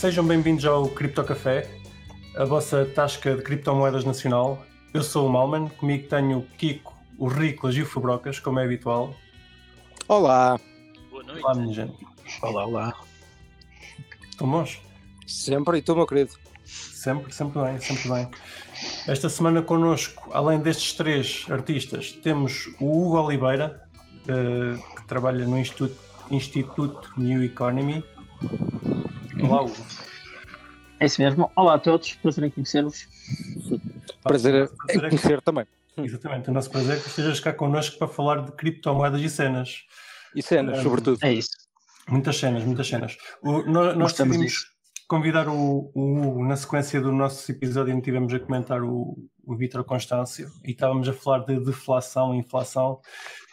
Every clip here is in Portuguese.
Sejam bem-vindos ao Cripto Café, a vossa tasca de criptomoedas nacional. Eu sou o Malman, comigo tenho o Kiko, o Riclas e o Fabrocas, como é habitual. Olá. Boa noite. Olá, minha gente. Olá, olá. Estão bons? Sempre, e tu, meu querido? Sempre, sempre bem, sempre bem. Esta semana connosco, além destes três artistas, temos o Hugo Oliveira, eh, que trabalha no Instituto, Instituto New Economy. Olá, Hugo. É isso mesmo. Olá a todos, prazer em conhecer-vos. Prazer Prazer em é que- conhecer também. Exatamente, o nosso prazer é que estejas cá connosco para falar de criptomoedas e cenas. E cenas, Ah, sobretudo. É isso. Muitas cenas, muitas cenas. O- nós nós decidimos convidar o, o Hugo na sequência do nosso episódio onde tivemos a comentar o, o Vitor Constâncio e estávamos a falar de deflação e inflação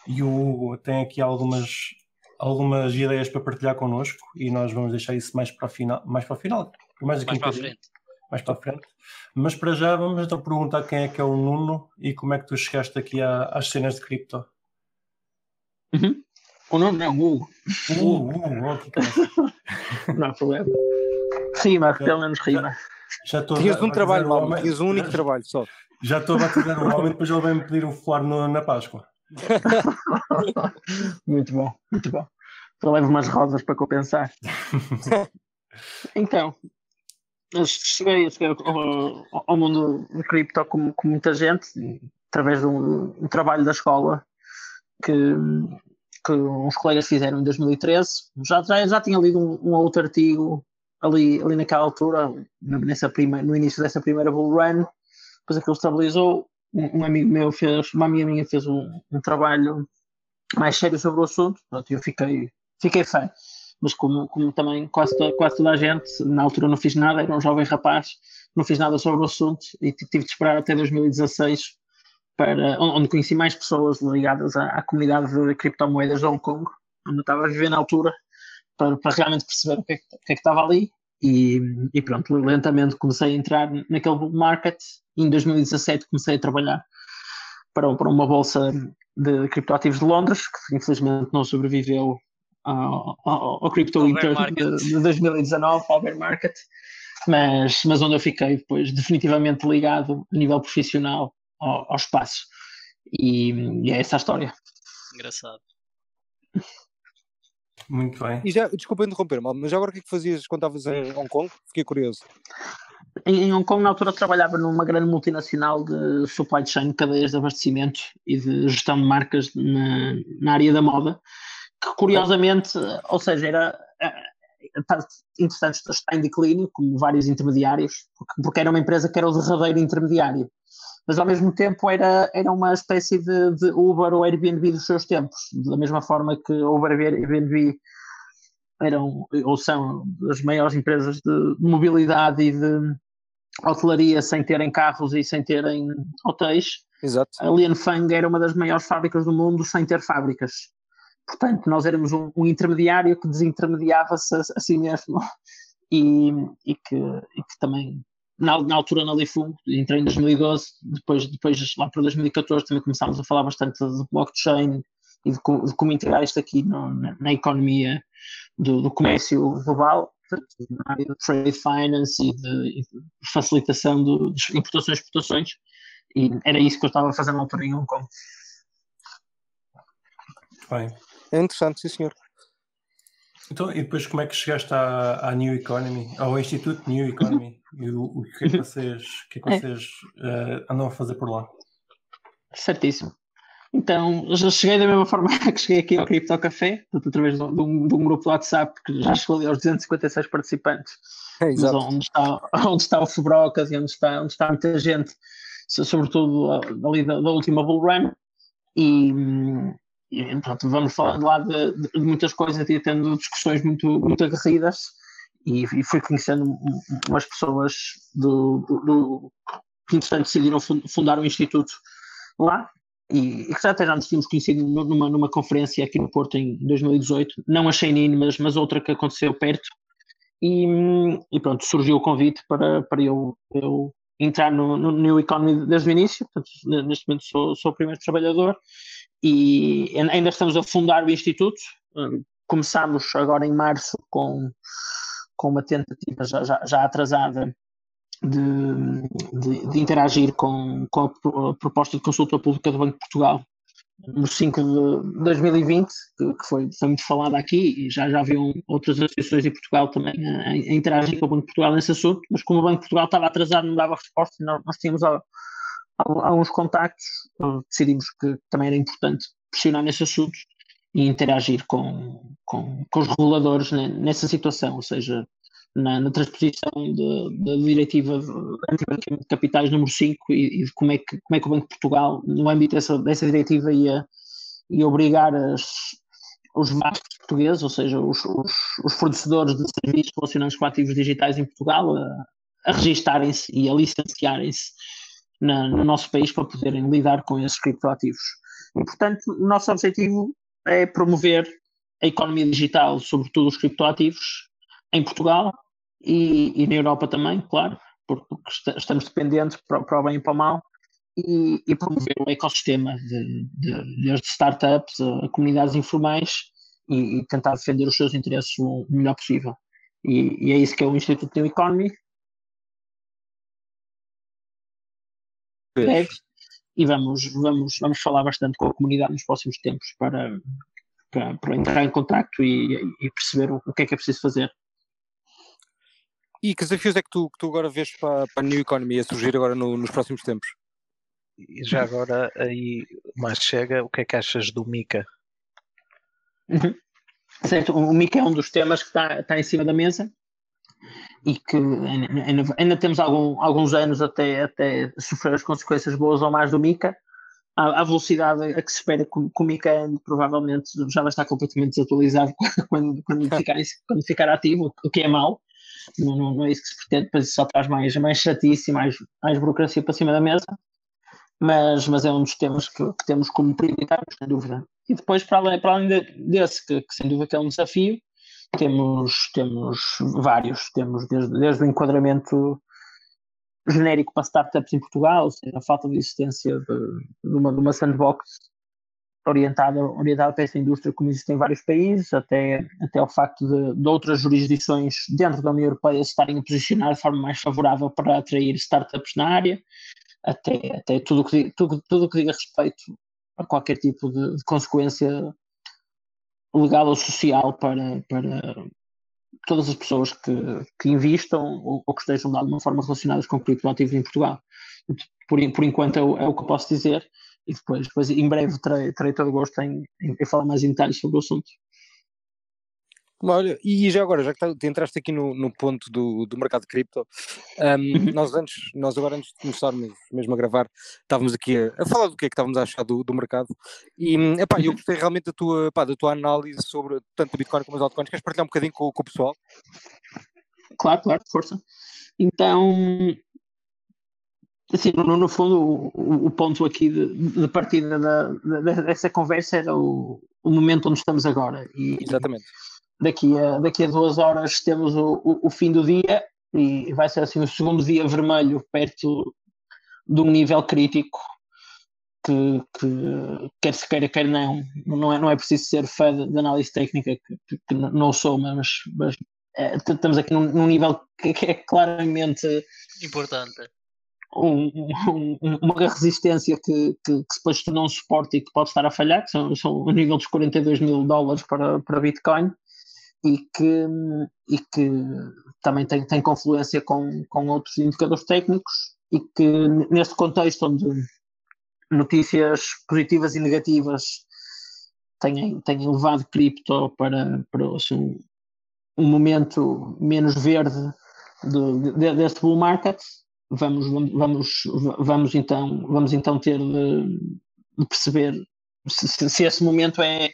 e o Hugo tem aqui algumas, algumas ideias para partilhar connosco e nós vamos deixar isso mais para o final, mais para o final, mais, Mais para a frente. mais para a frente. Mas para já vamos então perguntar quem é que é o Nuno e como é que tu chegaste aqui à- às cenas de cripto. Uhum. O nome não, Hugo. Hugo, Hugo. Não há problema. Rima, pelo menos rima. Já estou a Tinhas um batizar trabalho, mal, homem- tinhas um único trabalho só. Já estou a batizar o homem, depois ele vai-me pedir um flor no- na Páscoa. Muito bom, muito bom. Eu levo umas rosas para compensar. Então, cheguei, cheguei ao, ao mundo do cripto com, com muita gente, através de um, um trabalho da escola que, que uns colegas fizeram em 2013. Já, já, já tinha lido um, um outro artigo ali, ali naquela altura, nessa prima, no início dessa primeira bull run, depois aquilo estabilizou. Um, um amigo meu fez, uma amiga minha fez um, um trabalho mais sério sobre o assunto, pronto, eu fiquei, fiquei fã. Mas como, como também quase, to- quase toda a gente, na altura não fiz nada, era um jovem rapaz, não fiz nada sobre o assunto e tive de esperar até 2016 para, onde conheci mais pessoas ligadas à, à comunidade de criptomoedas de Hong Kong, onde eu estava a viver na altura, para, para realmente perceber o que é que, o que, é que estava ali. E, e pronto, lentamente comecei a entrar naquele market. E em 2017 comecei a trabalhar para, para uma bolsa de criptoativos de Londres, que infelizmente não sobreviveu ao, ao, ao Crypto Winter de, de 2019, ao bear market, mas, mas onde eu fiquei depois definitivamente ligado a nível profissional ao, ao espaço. E, e é essa a história. Engraçado. Muito bem. E já, desculpa interromper, mas já agora o que é que fazias quando estavas em Hong Kong? Fiquei curioso. Em, Hong Kong, na altura, trabalhava numa grande multinacional de supply chain, cadeias de abastecimento e de gestão de marcas na, na área da moda, que curiosamente, ou seja, era eh, interessante, está em declínio, como vários intermediários, porque, porque era uma empresa que era o derradeiro intermediário. Mas ao mesmo tempo era, era uma espécie de, de Uber ou Airbnb dos seus tempos, da mesma forma que Uber e Airbnb eram ou são as maiores empresas de mobilidade e de hotelaria sem terem carros e sem terem hotéis. Exato. A Lianfeng era uma das maiores fábricas do mundo sem ter fábricas. Portanto, nós éramos um, um intermediário que desintermediava-se a, a si mesmo e, e, que, e que também, na, na altura na Lifung, entrei em 2012, depois, depois lá para 2014 também começámos a falar bastante de blockchain e de, de como integrar isto aqui no- na, na economia do, do comércio global, na área de trade finance e de, facilitação de importações e exportações. E era isso que eu estava a fazer na altura em Hong Kong. bem. É interessante, sim senhor. Então, e depois como é que chegaste à, à New Economy, ao Instituto New Economy? E o, o que é que vocês, que é que É. vocês eh, andam a fazer por lá? Certíssimo. Então, já cheguei da mesma forma que cheguei aqui ao Cripto Café, através de um, de um- grupo de WhatsApp que já chegou ali aos 256 participantes, É, exato. onde está, onde está o Fubrocas e onde está, onde está muita gente, so- sobretudo ali da, da última Bull Run, e, e pronto, vamos falando lá de, de- muitas coisas e tendo discussões muito, muito aguerridas, e, e fui conhecendo um- um- umas pessoas do, do, do- que, entretanto, decidiram fun- fundar um instituto lá, e, que já até já nos tínhamos conhecido nu- numa, numa conferência aqui no Porto em 2018, não a Sheinin, mas, mas outra que aconteceu perto, e, e pronto, surgiu o convite para, para eu, eu entrar no, no New Economy desde o início, portanto, ne- neste momento sou, sou o primeiro trabalhador, e ai- ainda estamos a fundar o Instituto, hum, começámos agora em março com, com uma tentativa já, já, já atrasada de, de, de, interagir com, com a proposta de consulta pública do Banco de Portugal no 5 de 2020, que, que foi, foi muito falada aqui, e já, já haviam outras associações em Portugal também a, a, interagir com o Banco de Portugal nesse assunto, mas como o Banco de Portugal estava atrasado, não dava resposta, nós, nós tínhamos alguns contactos, decidimos que também era importante pressionar nesse assunto e interagir com, com, com os reguladores nessa situação, ou seja, na, na transposição da diretiva de capitais número 5 e, e, de como é, que, como é que o Banco de Portugal, no âmbito dessa, dessa diretiva, ia, ia obrigar as, os bancos portugueses, ou seja, os, os, os, fornecedores de serviços relacionados com ativos digitais em Portugal, a, a registarem-se e a licenciarem-se no nosso país para poderem lidar com esses criptoativos. E, portanto, o nosso objetivo é promover a economia digital, sobretudo os criptoativos, em Portugal e, e na Europa também, claro, porque estamos dependentes para, para o bem e para o mal, e, e promover o ecossistema de, de, desde startups a comunidades informais e, e, tentar defender os seus interesses o melhor possível. E, e, é isso que é o Instituto New Economy. E vamos, vamos, vamos falar bastante com a comunidade nos próximos tempos para, para, para entrar em contato e, e perceber o, o que é que é preciso fazer. E que desafios é que tu, que tu agora vês para, para a New Economy a surgir agora no, nos próximos tempos? E já agora aí mais chega, o que é que achas do Mica? Uhum. Certo, o Mica é um dos temas que está, está em cima da mesa e que ainda, ainda temos algum, alguns anos até, até sofrer as consequências boas ou más do Mica. A, a velocidade a que se espera que, que o Mica ande, provavelmente já vai estar completamente desatualizado quando, quando, ficar, quando ficar ativo, o que é mau não, não, não, é isso que se pretende, depois só traz mais, mais chatice e mais, mais burocracia para cima da mesa, mas, mas é um dos temas que, que temos como prioritário, sem dúvida. E depois, para além, para além desse, que, que sem dúvida é um desafio, temos, temos vários, temos desde, desde o enquadramento genérico para startups em Portugal, a falta de existência de, de, uma, de uma sandbox orientada, orientada para essa indústria, como existe em vários países, até, até o facto de, de outras jurisdições dentro da União Europeia se estarem a posicionar de forma mais favorável para atrair startups na área, até, até tudo que, tudo, tudo que diga respeito a qualquer tipo de, de consequência legal ou social para, para todas as pessoas que, que investam ou, ou, que estejam de alguma forma relacionadas com criptoativos em Portugal. Por, por enquanto é o, é o que eu posso dizer e depois, depois em breve terei, terei todo o gosto em, em, em falar mais em detalhes sobre o assunto. Olha, e já agora, já que tá, entraste aqui no, no ponto do, do mercado de cripto, um, nós antes, nós agora antes de começarmos mesmo a gravar, estávamos aqui a, a falar do que é que estávamos a achar do, do mercado e epá, eu gostei realmente da tua, epá, da tua análise sobre tanto o Bitcoin como as altcoins. Queres partilhar um bocadinho com, com o pessoal? Claro, claro, força. Então, assim, no, no fundo, o, o, ponto aqui de, de partida da, da, dessa conversa era o, o momento onde estamos agora. E Exatamente. Daqui a, daqui a duas horas temos o, o, o fim do dia e vai ser assim o segundo dia vermelho perto de um nível crítico que, que, quer se queira, quer não, não é, não é preciso ser fã de, de análise técnica, que, que, não sou, mas, mas é, estamos aqui num, num nível que, que, é claramente importante um, um, uma resistência que, que, que depois tornou um suporte e que pode estar a falhar, que são, são o nível dos 42 mil dólares para, para Bitcoin e que, e que também tem, tem confluência com, com outros indicadores técnicos e que neste contexto onde notícias positivas e negativas têm, têm levado cripto para, para assim, um momento menos verde de, de, deste bull market, vamos, vamos, vamos, então, vamos então ter de, de perceber se, se, esse momento é,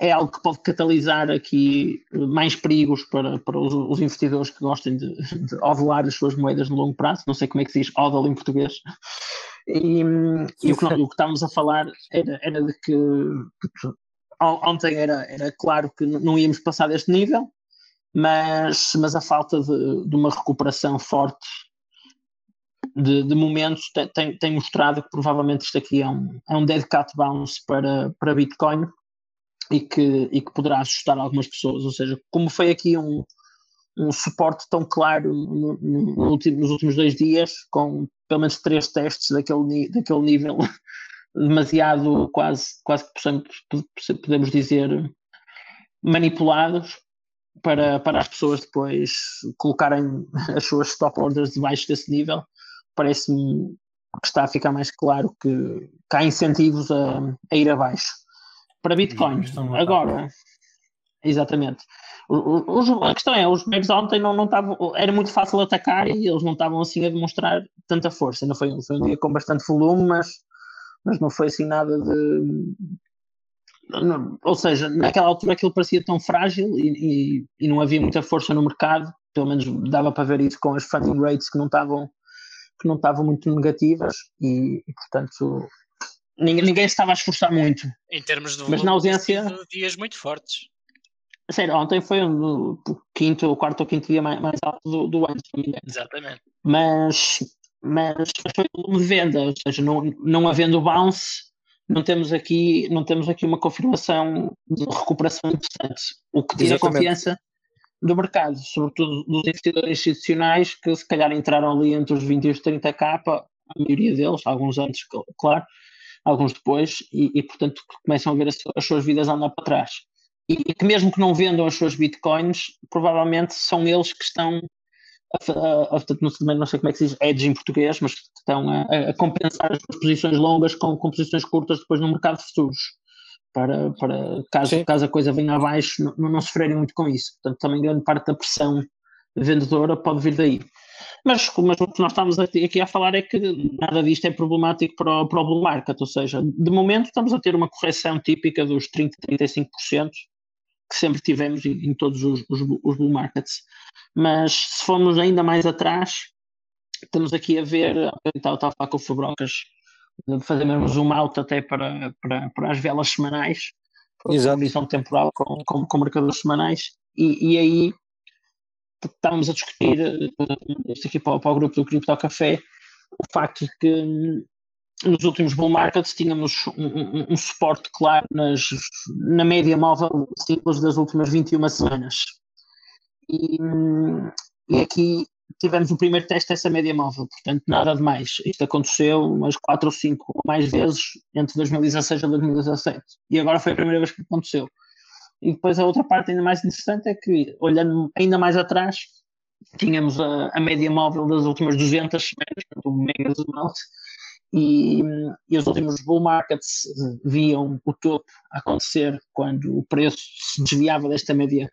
é algo que pode catalisar aqui mais perigos para, para os, os investidores que gostem de, de as suas moedas no longo prazo. Não sei como é que se diz odal em português. E, e o, que, o, que, estávamos a falar era, era de que, que ontem era, era claro que não íamos passar deste nível mas, mas a falta de, de uma recuperação forte de, de momentos tem, tem, mostrado que provavelmente isto aqui é um, é um dead cat bounce para, para Bitcoin e que, e que poderá assustar algumas pessoas. Ou seja, como foi aqui um, um suporte tão claro no, no último, nos últimos dois dias, com pelo menos três testes daquele, daquele nível demasiado, quase, quase que podemos dizer, manipulados para, para as pessoas depois colocarem as suas stop orders debaixo desse nível. Parece-me que está a ficar mais claro que, que há incentivos a, a ir abaixo. Para Bitcoin, agora, exatamente. a questão é, os megs ontem não, não estavam, era muito fácil atacar e eles não estavam assim a demonstrar tanta força. Não foi, foi um dia com bastante volume, mas, mas não foi assim nada de. Não, ou seja, naquela altura aquilo parecia tão frágil e, e, e, não havia muita força no mercado, pelo menos dava para ver isso com as funding rates que não estavam que não estavam muito negativas e, e portanto ninguém, ninguém estava a esforçar muito. Em termos de Mas na ausência. dias muito fortes. Sério, ontem foi o quinto, o quarto ou quinto dia mais, mais alto do, do ano. Exatamente. Mas, mas foi um de venda, ou seja, não, não havendo bounce, não temos aqui, não temos aqui uma confirmação de recuperação interessante. O que tira Exatamente. confiança do mercado, sobretudo dos investidores institucionais que se calhar entraram ali entre os 20 e os 30k, a maioria deles, alguns antes, claro, alguns depois, e, e portanto começam a ver as, as, suas vidas andar para trás. E que mesmo que não vendam as suas bitcoins, provavelmente são eles que estão a, a, a, não, sei, não sei como é que se diz edge em português, mas que estão a, a compensar as posições longas com, com posições curtas depois no mercado de futuros para, para caso, caso a coisa venha abaixo, não, não sofrerem muito com isso. Portanto, também grande parte da pressão vendedora pode vir daí. Mas, mas o que nós estamos aqui a falar é que nada disto é problemático para o, para o bull market, ou seja, de momento estamos a ter uma correção típica dos 30, 35% que sempre tivemos em, em todos os, os, os, bull markets. Mas se formos ainda mais atrás, estamos aqui a ver, estava a falar com o Fabrocas, fazer mesmo zoom out até para, para, para as velas semanais, Exato. visão temporal com, com, com marcadores semanais, e, e aí estávamos a discutir, isto aqui para, para o grupo do Crypto Café, o facto de que nos últimos bull markets tínhamos um, um, um suporte claro nas, na média móvel simples das últimas 21 semanas. E, e aqui tivemos o primeiro teste dessa média móvel, portanto nada de mais. Isto aconteceu umas 4 ou 5 ou mais vezes entre 2016 e 2017 e agora foi a primeira vez que aconteceu. E depois a outra parte ainda mais interessante é que, olhando ainda mais atrás, tínhamos a, a média móvel das últimas 200 semanas, o mega out, e, e, os últimos bull markets viam o topo acontecer quando o preço se desviava desta média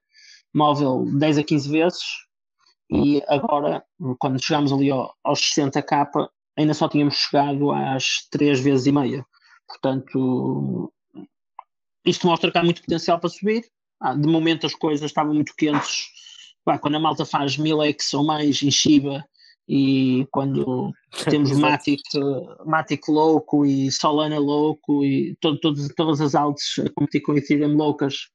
móvel 10 a 15 vezes, e agora, quando chegamos ali ao, aos 60k, ainda só tínhamos chegado às 3 vezes e meia. Portanto, isto mostra que há muito potencial para subir. Ah, de momento as coisas estavam muito quentes. Quando a malta faz 1000x ou mais em Shiba e quando temos Matic, Matic louco e Solana louco e todo, todo, todas as altas a competir com Ethereum loucas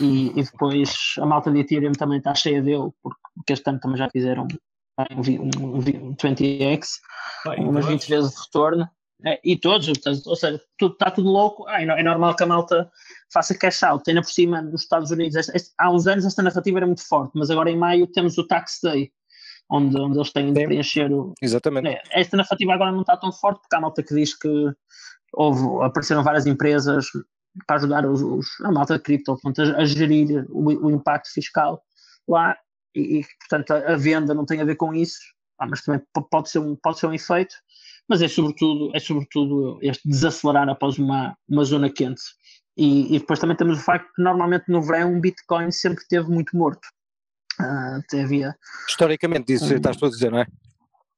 e, e, depois a malta de Ethereum também está cheia dele porque este ano também já fizeram um, um, um 20x, Bem, umas 20 vezes de retorno. É, e todos, ou seja, tudo, está tudo louco. Ah, é normal que a malta faça cash out. Ainda por cima, nos Estados Unidos, este, este, há uns anos esta narrativa era muito forte, mas agora em maio temos o Tax Day, onde, onde eles têm de Sim. preencher o. Exatamente. É, esta narrativa agora não está tão forte, porque há malta que diz que houve, apareceram várias empresas para ajudar os, os a malta de cripto portanto, a, a gerir o, o impacto fiscal lá e, e, portanto a, a, venda não tem a ver com isso, ah, mas também pode ser, um, pode ser um efeito, mas é sobretudo, é sobretudo este desacelerar após uma, uma zona quente. E, e depois também temos o facto que normalmente no verão um Bitcoin sempre esteve muito morto. Uh, até havia, Historicamente, isso um, estás a dizer, não é?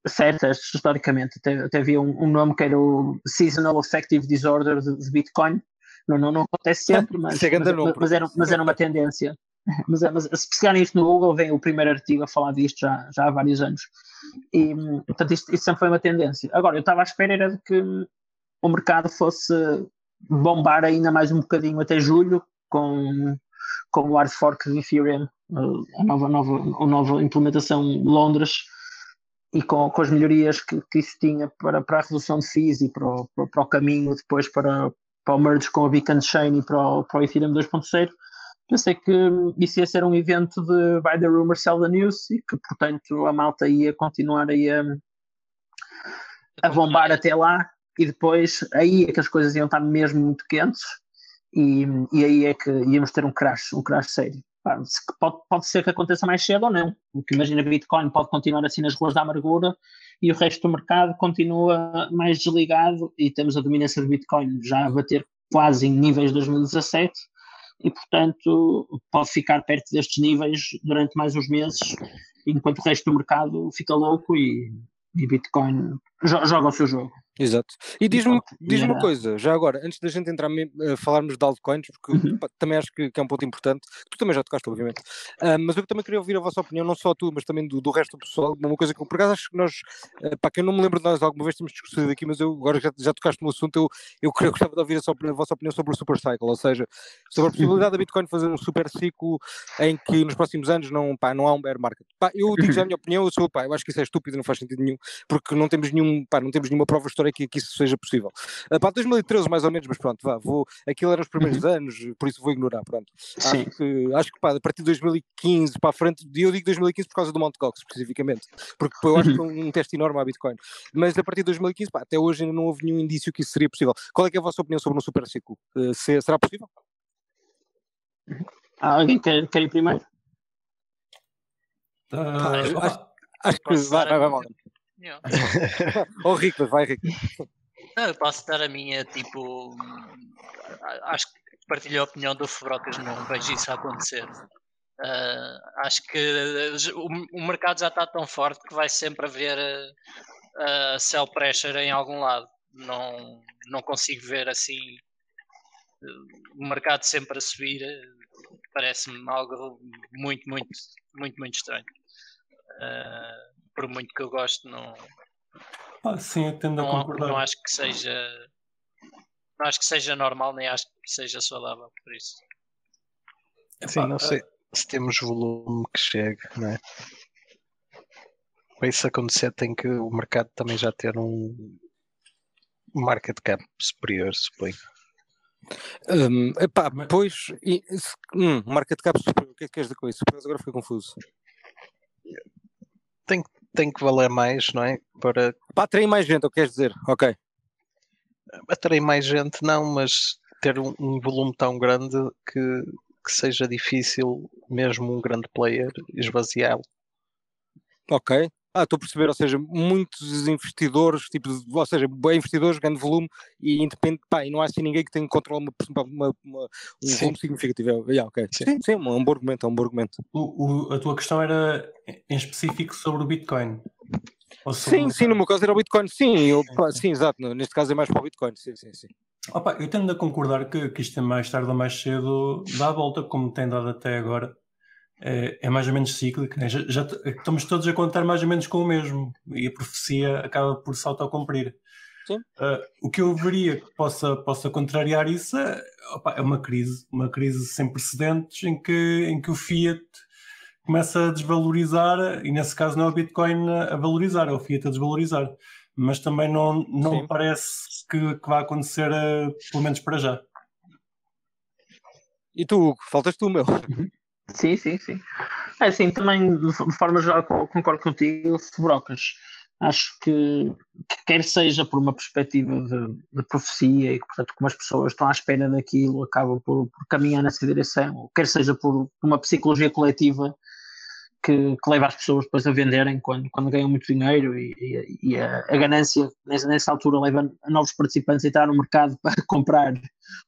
Certo, historicamente, até, até havia um, um, nome que era o Seasonal Affective Disorder de, de Bitcoin. Não, não, não acontece sempre, mas, é mas, mas, mas, era, mas era uma tendência. Mas, mas se pesquisarem isto no Google, vem o primeiro artigo a falar disto já, já há vários anos. E, portanto, isto, isto sempre foi uma tendência. Agora, eu estava à espera era de que o mercado fosse bombar ainda mais um bocadinho até julho com, com o hard fork de Ethereum, a nova, nova, a nova implementação Londres e com, com as melhorias que, que isso tinha para, para a redução de FIIs e para o, para, para o caminho depois para, para o merge com a Beacon Chain e para o, para o Ethereum 2.0, pensei que isso ia ser um evento de Buy the Rumor, Sell the News e que, portanto, a malta ia continuar aí a, a bombar até lá e depois aí é que as coisas iam estar mesmo muito quentes e, e aí é que íamos ter um crash, um crash sério. Pode, pode ser que aconteça mais cedo ou não, porque imagina Bitcoin pode continuar assim nas ruas da amargura e o resto do mercado continua mais desligado e temos a dominância de Bitcoin já a bater quase em níveis de 2017 e portanto pode ficar perto destes níveis durante mais uns meses enquanto o resto do mercado fica louco e, e Bitcoin joga o seu jogo. Exato. E diz-me diz uma coisa, já agora, antes da gente entrar a falarmos de altcoins, porque Uhum. também acho que, que é um ponto importante, tu também já tocaste, obviamente, Ah, mas eu também queria ouvir a vossa opinião, não só tu, mas também do, do resto do pessoal, uma coisa que eu, por acaso, acho que nós, uh, pá, que eu não me lembro de nós alguma vez temos discutido aqui, mas eu agora já, já tocaste no assunto, eu, eu queria- gostava de ouvir a, a vossa opinião sobre o super cycle, ou seja, sobre a possibilidade da Bitcoin fazer um super ciclo em que nos próximos anos não, pá, não há um bear market. Pá, eu digo já a minha opinião, eu sou, pá, eu acho que isso é estúpido, não faz sentido nenhum, porque não temos nenhum, pá, não temos nenhuma prova histórica que, que isso seja possível. Uh, pá, 2013 mais ou menos, mas pronto, vá, vou, aquilo eram os primeiros anos, por isso vou ignorar, pronto. Sim. Acho que, acho que pá, a partir de 2015 para a frente, e eu digo 2015 por causa do Mt. Gox especificamente, porque eu acho que foi um teste enorme à Bitcoin. Mas a partir de 2015, pá, até hoje ainda não houve nenhum indício que isso seria possível. Qual é, que é a vossa opinião sobre um super ciclo? Uh, se- será possível? Ah, Alguém quer, quer ir primeiro? Opa, acho- Acho que vai, vai, vai, vai. Opinião? Oh, Rico, vai, Rico. Não, eu posso dar a minha, tipo. Acho que partilho a opinião do Fubrocas, não vejo isso a acontecer. Ah, acho que o, o mercado já está tão forte que vai sempre haver uh, sell pressure em algum lado. Não, não consigo ver assim uh, o mercado sempre a subir. uh, Parece-me algo muito, muito, muito, muito estranho. Ah, por muito que eu gosto, não, pá, sim, eu tendo a não, concordar. não acho que seja não acho que seja normal nem acho que seja saudável por isso Sim, Epá, não sei se temos volume que chegue, não é? Para isso acontecer tem que o mercado também já ter um market cap superior, suponho. Um, epá, pois, e, se- hum, market cap superior, o que é que queres dizer com isso? Agora fiquei confuso. Tem que valer mais, não é? Para Pá, atrair mais gente, o que queres dizer? Ok. atrair mais gente, não, mas ter um, um volume tão grande que, que seja difícil mesmo um grande player esvaziá-lo. Ok. Ah, estou a perceber, ou seja, muitos investidores, tipo, ou seja, investidores, grande volume e independente, pá, e não há assim ninguém que tenha controle uma, uma, uma- um Sim. volume significativo. É, yeah, ok. Sim. Sim, sim, um bom argumento, é um bom argumento. O- o- a tua questão era em específico sobre o Bitcoin. Sobre Sim, o sim, no meu caso era o Bitcoin, sim, eu, Sim, pá, sim. exato, neste caso é mais para o Bitcoin, sim, sim, sim. Opa, eu tendo a concordar que, que isto é mais tarde ou mais cedo dá a volta, como tem dado até agora. É, é mais ou menos cíclico, né? já, já estamos todos a contar mais ou menos com o mesmo e a profecia acaba por se autocumprir. Sim. Ah, o que eu veria que possa, possa contrariar isso é, opa, é uma crise, uma crise sem precedentes em que, em que o Fiat começa a desvalorizar, e nesse caso não é o Bitcoin a valorizar, é o Fiat a desvalorizar. Mas também não, não Sim. parece que, que vai acontecer, eh, pelo menos para já. E tu, Hugo, faltas tu, meu. Sim, sim, sim. É assim, também de forma geral co- concordo contigo, Brocas. Acho que, que quer seja por uma perspectiva de, de profecia e que, portanto, como as pessoas estão à espera daquilo, acabam por, por caminhar nessa direção, ou quer seja por uma psicologia coletiva que, que leva as pessoas depois a venderem quando, quando ganham muito dinheiro e, e- e a, a ganância nessa, altura leva a novos participantes a entrar no mercado para comprar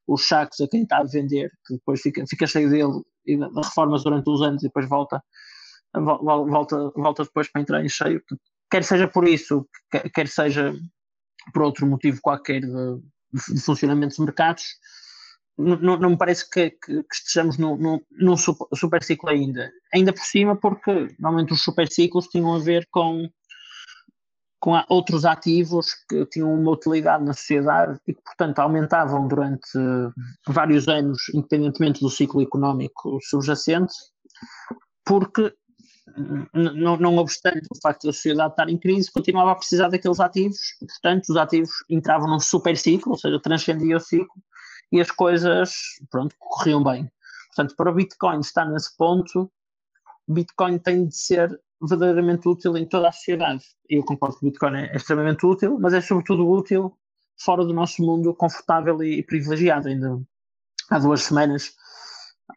os sacos a quem está a vender, que depois fica, fica cheio dele e de reformas durante uns anos e depois volta, vol- vol- volta, volta depois para entrar em cheio. Quer seja por isso, quer, seja por outro motivo qualquer de- de funcionamento dos mercados, n- n- não me parece que, que- que estejamos num, super, ciclo ainda. Ainda por cima, porque normalmente os super ciclos tinham a ver com, com a- outros ativos que tinham uma utilidade na sociedade e que, portanto, aumentavam durante vários anos, independentemente do ciclo económico subjacente, porque, não, não obstante o facto da sociedade estar em crise, continuava a precisar daqueles ativos, portanto, os ativos entravam num super ciclo, ou seja, transcendia o ciclo, e as coisas, pronto, corriam bem. Portanto, para o Bitcoin estar nesse ponto, Bitcoin tem de ser verdadeiramente útil em toda a sociedade. Eu concordo que o Bitcoin é extremamente útil, mas é sobretudo útil fora do nosso mundo confortável e privilegiado. Ainda há duas semanas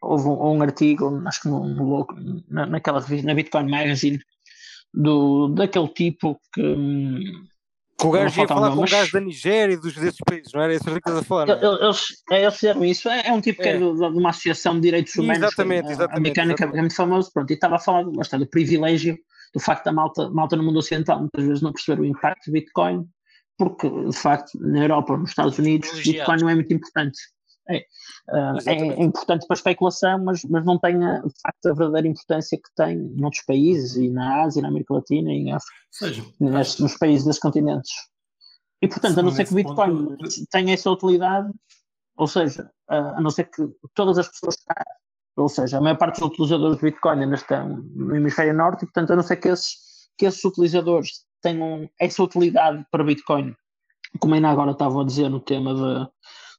houve um, um artigo, acho que no, no, na, naquela revista, na Bitcoin Magazine, do, daquele tipo que. Com o gajo ia falar com o gajo da Nigéria e dos desses países, não era isso que estás a falar? É? Eles, é, eles fizeram isso. É, é um tipo que é, é de, uma associação de direitos humanos exatamente, exatamente, americana exatamente. que é muito famoso. Pronto, e estava a falar bastante do privilégio do facto da malta, malta no mundo ocidental muitas vezes não perceber o impacto do Bitcoin, porque de facto na Europa, nos Estados Unidos, Bitcoin não é muito importante. É, uh, é, importante para a especulação, mas, mas não tem a, de facto a verdadeira importância que tem noutros países, e na Ásia, na América Latina, e em África, seja, nestes, nos países desses continentes. E portanto, a não ser que o Bitcoin ponto... tenha essa utilidade, ou seja, a não ser que todas as pessoas ou seja, a maior parte dos utilizadores de Bitcoin ainda estão no hemisfério norte, e portanto, a não ser que esses, que esses utilizadores tenham essa utilidade para Bitcoin, como ainda agora estava a dizer no tema de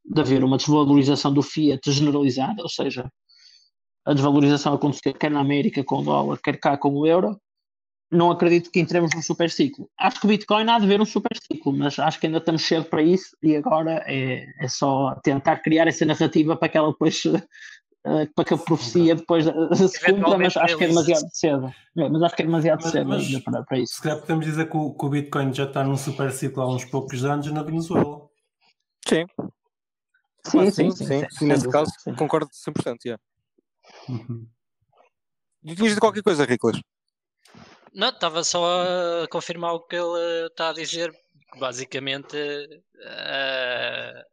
de haver uma desvalorização do fiat generalizada, ou seja, a desvalorização acontecer quer na América com o dólar, quer cá com o euro, não acredito que entremos num super ciclo. Acho que o Bitcoin há de ver um super ciclo, mas acho que ainda estamos cedo para isso e agora é, é só tentar criar essa narrativa para que ela depois Uh, para que a profecia depois se cumpra, mas acho que é demasiado cedo. É, mas acho que é demasiado mas, cedo mas, para, para, isso. Se calhar podemos dizer que o, que o, Bitcoin já está num super ciclo há uns poucos anos na Venezuela. Sim, Sim, sim, sim, sim, sim, nesse caso concordo 100%. Yeah. Uhum. E de qualquer coisa, Riclas? Não, estava só a confirmar o que ele está a dizer. Basicamente, uh,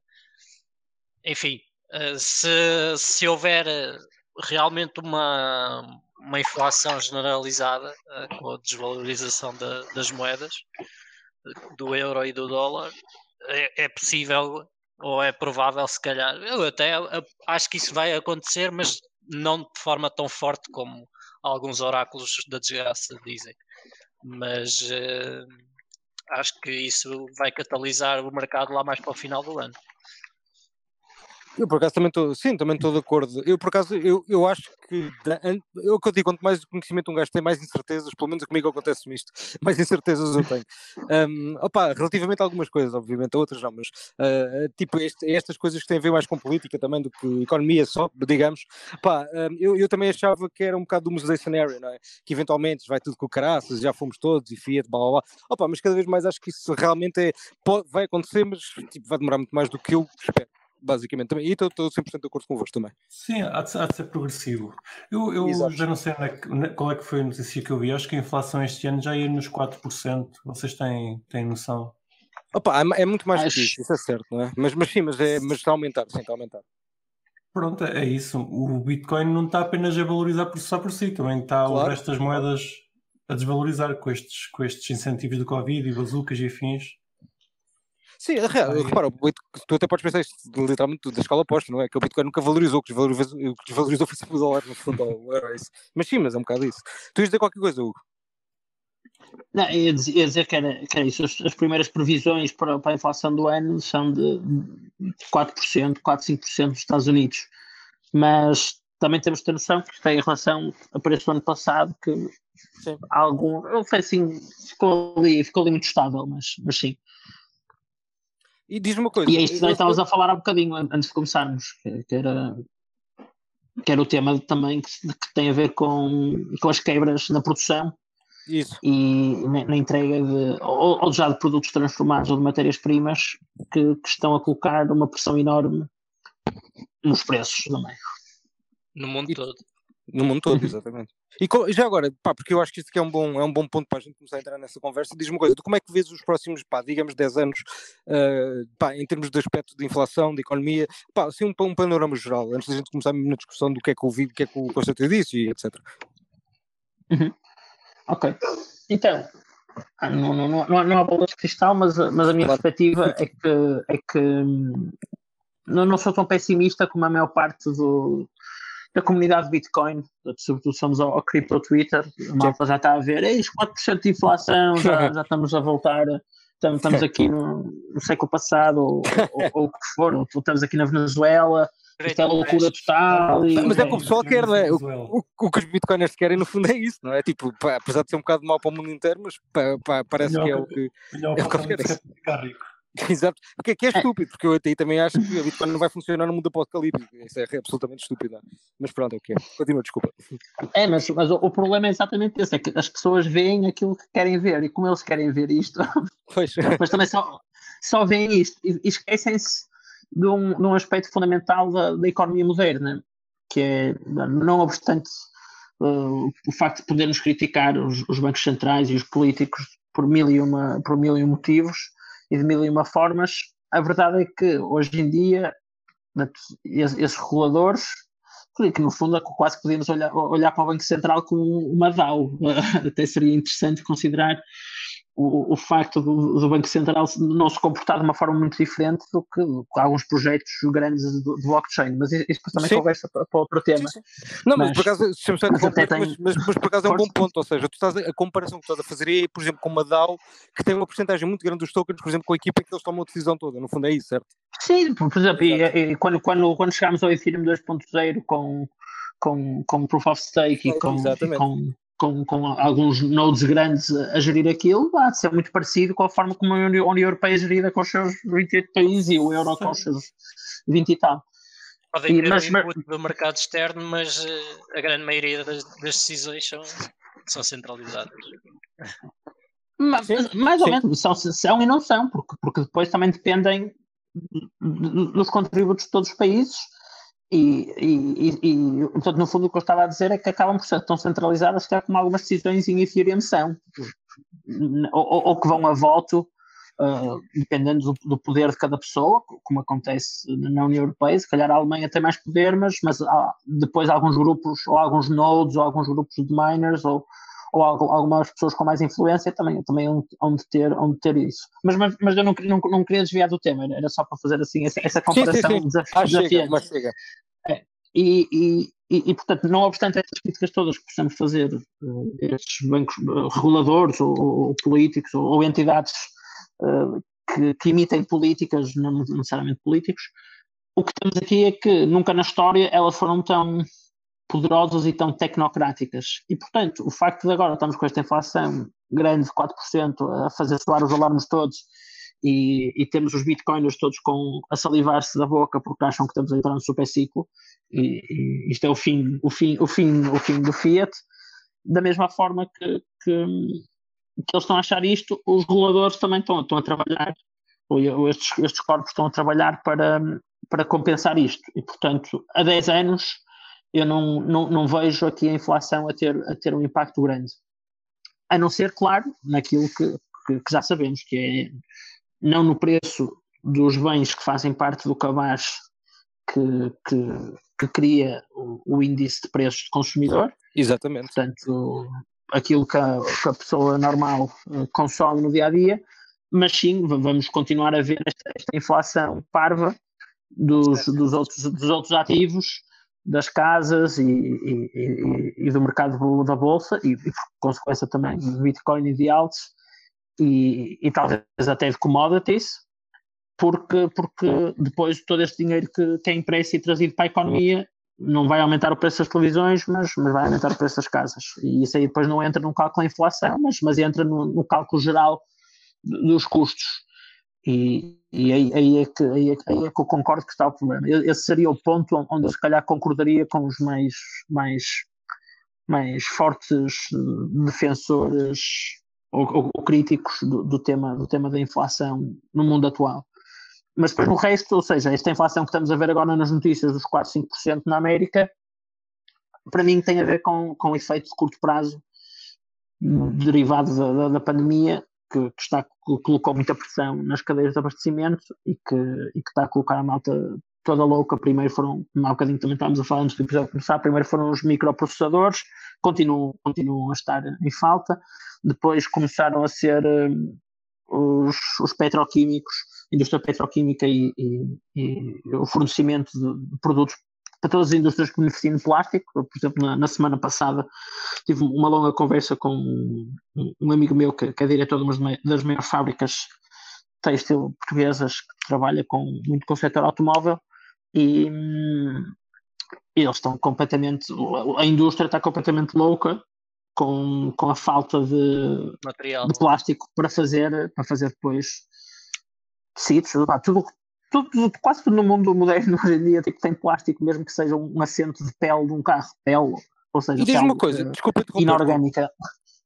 enfim, uh, se, se houver realmente uma, uma inflação generalizada uh, com a desvalorização da, das moedas, do euro e do dólar, é, é possível ou é provável, se calhar. Eu até acho que isso vai acontecer, mas não de forma tão forte como alguns oráculos da desgraça dizem. Mas uh, acho que isso vai catalisar o mercado lá mais para o final do ano. Eu por acaso também estou, sim, também estou de acordo. Eu por acaso, eu, eu acho que, eu que eu digo, quanto mais conhecimento um gajo tem, mais incertezas, pelo menos comigo acontece isto, mais incertezas eu tenho. Um, opa, relativamente a algumas coisas, obviamente, a outras não, mas uh, tipo este, estas coisas que têm a ver mais com política também do que economia só, digamos, pá, um, eu, eu também achava que era um bocado do museu scenario, não é? Que eventualmente vai tudo com caraças, já fomos todos e Fiat, blá blá blá. Opa, mas cada vez mais acho que isso realmente é, pode, vai acontecer, mas tipo, vai demorar muito mais do que eu espero basicamente também. E estou 100% de acordo convosco também. Sim, há de, há de ser progressivo. Eu, eu já não sei na, qual é que foi a notícia que eu vi. Acho que a inflação este ano já ia nos 4%. Vocês têm, têm noção? Opa, é, é muito mais Acho... difícil, isso é certo, não é? Mas, mas sim, mas, é, mas está a aumentar, sim, está a aumentar. Pronto, é isso. O Bitcoin não está apenas a valorizar por, só por si, também está claro. o resto das moedas a desvalorizar com estes, com estes incentivos do Covid e bazucas e afins. Sim, repara, tu até podes pensar isto literalmente da escola oposta, não é? Que o Bitcoin nunca valorizou, o que desvalorizou, o que desvalorizou foi sempre o dólar no fundo, era isso. Mas sim, mas é um bocado isso. Tu ias dizer qualquer coisa, Hugo? Não, ia dizer, ia dizer que, era, que era isso. As, as, primeiras previsões para, para a inflação do ano são de 4%, 4, 5% nos Estados Unidos. Mas também temos de ter noção que isto é em relação a preço do ano passado, que sim. algum. Foi assim, ficou ali, ficou ali muito estável, mas, mas sim. E diz uma coisa. E é isto que estávamos a falar há um bocadinho antes de começarmos, que, era, que era o tema também que, que, tem a ver com, com as quebras na produção Isso. e na, na entrega de, ou, ou, já de produtos transformados ou de matérias-primas que, que estão a colocar uma pressão enorme nos preços também. No mundo e, todo. No mundo todo, exatamente. E já agora, pá, porque eu acho que isto é um bom, é um bom ponto para a gente começar a entrar nessa conversa. Diz-me uma coisa, como é que vês os próximos, pá, digamos, 10 anos, uh, pá, em termos de aspecto de inflação, de economia, pá, assim um, um panorama geral, antes da gente começar na discussão do que é que o vídeo, o que é que o Constantino disse e etc. Uhum. Ok. Então, ah, não, não, não, não há bolas de cristal, mas, mas a minha perspectiva é que, é que hum, não, não sou tão pessimista como a maior parte do, da comunidade Bitcoin, sobretudo somos ao, ao Crypto Twitter, a malta já está a ver, eis 4% de inflação, já, já estamos a voltar estamos aqui no, no século passado, ou, ou, ou, o que for, ou estamos aqui na Venezuela, isto é loucura total. E... Mas é como o pessoal quer, não é? O, o, o, que os bitcoiners querem, no fundo, é isso, não é? Tipo, pá, apesar de ser um bocado mau para o mundo inteiro, mas pá, pá, parece que é o que. É o que ficar rico. Exato, porque que é, é estúpido, porque eu até também acho que a Bitcoin não vai funcionar no mundo apocalíptico, isso é absolutamente estúpido. Mas pronto, é o que é. Continua, desculpa. É, mas, mas o, o, problema é exatamente esse, é que as pessoas veem aquilo que querem ver, e como eles querem ver isto, pois. mas também só, só veem isto, e esquecem-se de um, de um aspecto fundamental da, da economia moderna, que é, não obstante uh, o facto de podermos criticar os, os bancos centrais e os políticos por mil e uma, por mil e um motivos, e de mil e uma formas. A verdade é que hoje em dia esses reguladores, que no fundo quase podíamos olhar, olhar para o Banco Central como uma DAO. Até seria interessante considerar o, o facto do, do, Banco Central não se comportar de uma forma muito diferente do que, alguns projetos grandes de, blockchain, mas isso também sim. conversa para, para outro tema. Sim, sim. Não, mas, mas, por acaso, mas, mas, mas, por acaso é um bom ponto, ou seja, tu estás a, comparação que estás a fazer é, por exemplo, com uma DAO que tem uma porcentagem muito grande dos tokens, por exemplo, com a equipa em que eles tomam a decisão toda, no fundo é isso, certo? Sim, por exemplo, e, e, quando, quando, quando chegámos ao Ethereum 2.0 com, com, com Proof of Stake e com, e com com, com alguns nodes grandes a, gerir aquilo, há de ser muito parecido com a forma como a União, Europeia é gerida com os seus 28 países e o Euro com os seus 20 e tal. Podem ter mas, input do mercado externo, mas uh, a grande maioria das, das decisões são, são centralizadas. Mas, mais ou menos, são, são e não são, porque, porque depois também dependem dos contributos de todos os países e, e, e, portanto, no fundo, o que eu estava a dizer é que acabam por ser tão centralizadas que é como algumas decisões em são, ou, ou que vão a voto, uh, dependendo do, do, poder de cada pessoa, como acontece na União Europeia. Se calhar a Alemanha tem mais poder, mas, mas há depois alguns grupos, ou alguns nodes, ou alguns grupos de miners, ou, ou algumas pessoas com mais influência também, também hão de ter, hão de ter isso. Mas, mas, mas eu não, não, não queria desviar do tema, era só para fazer assim essa, essa comparação sim, sim, sim. Ah. Chega, é, e, e, e, portanto, não obstante estas críticas todas que possamos fazer, uh, estes bancos uh, reguladores ou, ou políticos ou, ou entidades uh, que, que emitem políticas, não necessariamente políticos, o que temos aqui é que nunca na história elas foram tão poderosas e tão tecnocráticas. E, portanto, o facto de agora estamos com esta inflação grande de 4% a fazer soar os alarmes todos e, e, temos os bitcoiners todos com, a salivar-se da boca porque acham que estamos a entrar no super ciclo e, e, isto é o fim, o fim, o fim, o fim do Fiat. Da mesma forma que, que, que eles estão a achar isto, os reguladores também estão, estão a trabalhar, ou estes, estes corpos estão a trabalhar para, para compensar isto. E, portanto, há 10 anos eu não, não, não vejo aqui a inflação a ter, a ter um impacto grande. A não ser, claro, naquilo que, que, que já sabemos, que é não no preço dos bens que fazem parte do cabaz que, que, que cria o, o, índice de preços de consumidor. Exatamente. Portanto, aquilo que a, que a pessoa normal uh, consome no dia a dia, mas sim, vamos continuar a ver esta, esta inflação parva dos, dos, outros, dos outros ativos, das casas e, e, e, e do mercado da bolsa e, por consequência também do Bitcoin e de altos e, e talvez até de commodities, porque, porque depois todo este dinheiro que, que é impresso e trazido para a economia não vai aumentar o preço das televisões, mas, mas vai aumentar o preço das casas. E isso aí depois não entra no cálculo da inflação, mas, mas entra no, no cálculo geral dos custos. E, e aí, aí, é que, aí, é, aí é que eu concordo que está o problema. Esse seria o ponto onde eu se calhar concordaria com os mais, mais, mais fortes defensores ou, ou, ou críticos do, do, tema, do tema da inflação no mundo atual. Mas depois no resto, ou seja, esta inflação que estamos a ver agora nas notícias dos 4, 5% na América, para mim tem a ver com, com efeito de curto prazo derivado da, da, da pandemia, que, que, está, colocou muita pressão nas cadeias de abastecimento e que, e que está a colocar a malta toda louca. Primeiro foram, há um bocadinho também estávamos a falar antes do episódio começar, primeiro foram os microprocessadores, continuam, continuam a estar em falta. Depois começaram a ser um, os, os petroquímicos, a indústria petroquímica e, e, e, o fornecimento de, de produtos para todas as indústrias que beneficiam de plástico. Por exemplo, na, na, semana passada tive uma longa conversa com um, um amigo meu que, que, é diretor de uma das maiores fábricas têxtil portuguesas que trabalha com, muito com o setor automóvel e, e eles estão completamente, a indústria está completamente louca com, com a falta de, Material. de plástico para fazer, para fazer depois tecidos, tudo, tudo, quase tudo no mundo moderno hoje em dia tipo, tem plástico, mesmo que seja um assento de pele de um carro, pele, ou seja, E diz-me uma coisa, eh, desculpa inorgânica.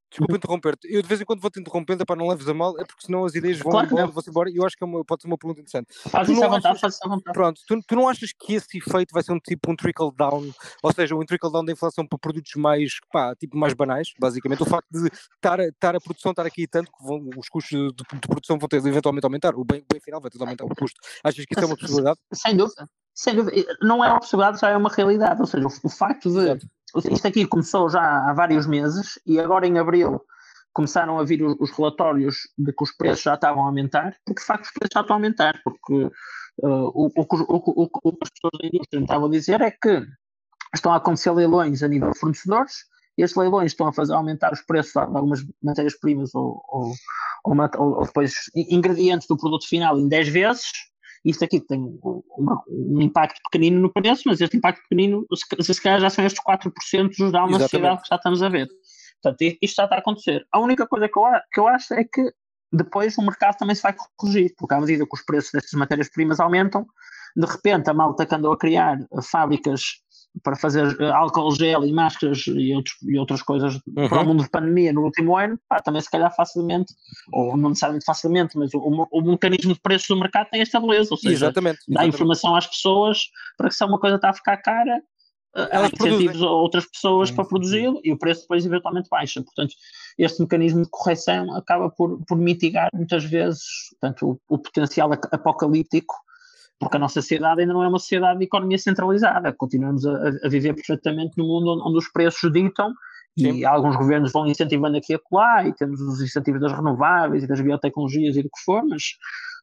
Desculpa interromper-te. Eu de vez em quando vou-te interrompendo, para não leves a mal, é porque senão as ideias vão Claro embora, vão-se embora, e eu acho que é uma, pode ser uma pergunta interessante. Faz isso à vontade, achas- faz isso à vontade. Pronto, tu, tu não achas que esse efeito vai ser um tipo um trickle down, ou seja, um trickle down da inflação para produtos mais, pá, tipo mais banais, basicamente, o facto de estar, a- estar a produção estar aqui tanto que vão- os custos de, de produção vão ter de eventualmente aumentar, o bem, o bem final vai ter de aumentar o custo. Achas que isso é uma possibilidade? Sem dúvida. Sem dúvida. Não é uma possibilidade, já é uma realidade. Ou seja, o, o facto de. Exato. Isto aqui começou já há vários meses e agora em abril começaram a vir os, os relatórios de que os preços já estavam a aumentar, porque de facto os preços já estão a aumentar. Porque uh, o, o, o, o, que- as pessoas da indústria estavam a dizer é que estão a acontecer leilões a nível de fornecedores e estes leilões estão a fazer aumentar os preços de algumas matérias-primas ou, ou, ou- ou depois ingredientes do produto final em 10 vezes. Isto aqui tem uma- um impacto pequenino no preço, mas este impacto pequenino, se, se calhar já são estes 4% da uma Exatamente. sociedade que já estamos a ver. Portanto, isto já está a acontecer. A única coisa que eu, que eu acho é que depois o mercado também se vai corrigir, porque à medida que os preços destas matérias-primas aumentam, de repente a malta que andou a criar fábricas para fazer eh, álcool gel e máscaras e, outros, e outras coisas para o Uhum. mundo de pandemia no último ano, pá, também se calhar facilmente, ou não necessariamente facilmente, mas o, o, o mecanismo de preços do mercado tem esta beleza, ou seja, Exatamente. dá exatamente. informação às pessoas para que se uma coisa está a ficar cara, eh, Elas incentivos a outras pessoas Sim, para sim, produzir e o preço depois eventualmente baixa. Portanto, este mecanismo de correção acaba por, por mitigar muitas vezes portanto, o, o potencial ap- apocalíptico, porque a nossa sociedade ainda não é uma sociedade de economia centralizada. Continuamos a, a- viver perfeitamente num mundo onde, onde os preços ditam Sim. e alguns governos vão incentivando aqui e acolá, e temos os incentivos das renováveis e das biotecnologias e do que for, mas,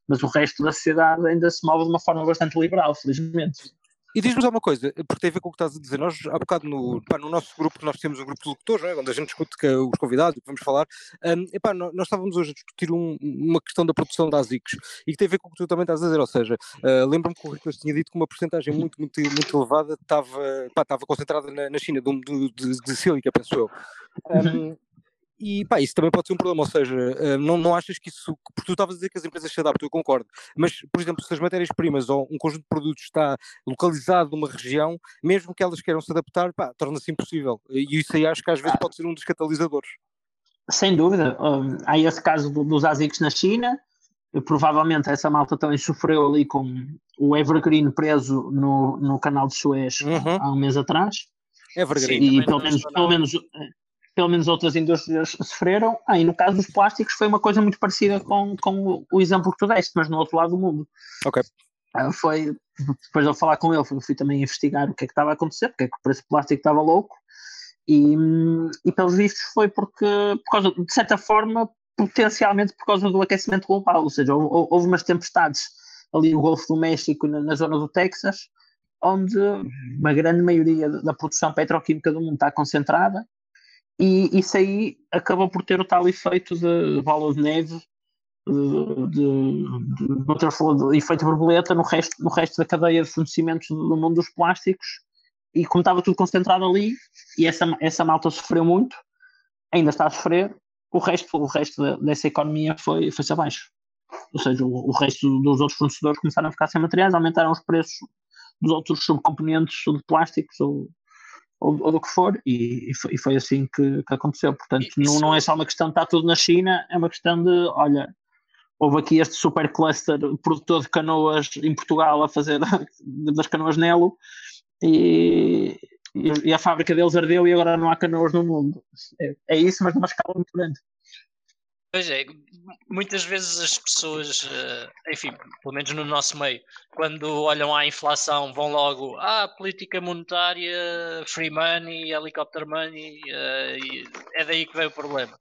mas o resto da sociedade ainda se move de uma forma bastante liberal, felizmente. E diz-nos alguma coisa, porque tem a ver com o que estás a dizer. Nós, há bocado, no, pá, no nosso grupo, nós temos o grupo de locutores, é? onde a gente discute os convidados, o que vamos falar. Um, epá, nó- nós, estávamos hoje a discutir um- uma questão da produção da ASICs e que tem a ver com o que tu também estás a dizer. Ou seja, uh, lembro-me que o Ricolas tinha dito que uma porcentagem muito, muito, muito elevada estava, pá, estava concentrada na, na China, de, um- de, de, sílica, penso eu. Um, e pá, isso também pode ser um problema, ou seja, uh, não, não achas que isso, porque tu estavas a dizer que as empresas se adaptam, eu concordo, mas, por exemplo, se as matérias-primas ou um conjunto de produtos está localizado numa região, mesmo que elas queiram se adaptar, pá, torna-se impossível. E isso aí acho que às vezes pode ser um dos catalisadores. Sem dúvida. Um, há esse caso do- dos ASICs na China. Provavelmente essa malta também sofreu ali com o Evergreen preso no, no canal de Suez Uhum. há um mês atrás. Evergreen. Sim. e pelo menos, pelo, menos, eh, pelo menos outras indústrias sofreram. Ah, e no caso dos plásticos foi uma coisa muito parecida com, com o- exemplo que tu deste, mas no outro lado do mundo. Ok. Ah, foi, depois de eu falar com ele, fui, fui também investigar o que é que estava a acontecer, porque é que o preço do plástico estava louco. E, e pelos vistos foi porque, por causa, de certa forma, potencialmente por causa do aquecimento global, ou seja, hou- houve umas tempestades ali no Golfo do México, na, na zona do Texas, onde uma grande maioria da produção petroquímica do mundo está concentrada, e isso aí acabou por ter o tal efeito de bola de neve, de, de, de, de, de efeito borboleta no resto, no resto da cadeia de fornecimentos do, do mundo dos plásticos, e como estava tudo concentrado ali, e essa, essa malta sofreu muito, ainda está a sofrer, o resto, o resto dessa economia foi, foi-se abaixo. Ou seja, o, o resto dos outros fornecedores começaram a ficar sem materiais, aumentaram os preços dos outros subcomponentes, de plásticos, ou, ou, ou do que for, e, e foi, e foi assim que, que aconteceu. Portanto, E não, não é só uma questão de estar tudo na China, é uma questão de, olha, houve aqui este super cluster produtor de canoas em Portugal a fazer das canoas Nelo, e, e, e a fábrica deles ardeu e agora não há canoas no mundo. É, é isso, mas numa escala muito grande. Pois é, muitas vezes as pessoas, eh, enfim, pelo menos no nosso meio, quando olham à inflação, vão logo, ah, política monetária, free money, helicopter money, eh, é daí que vem o problema.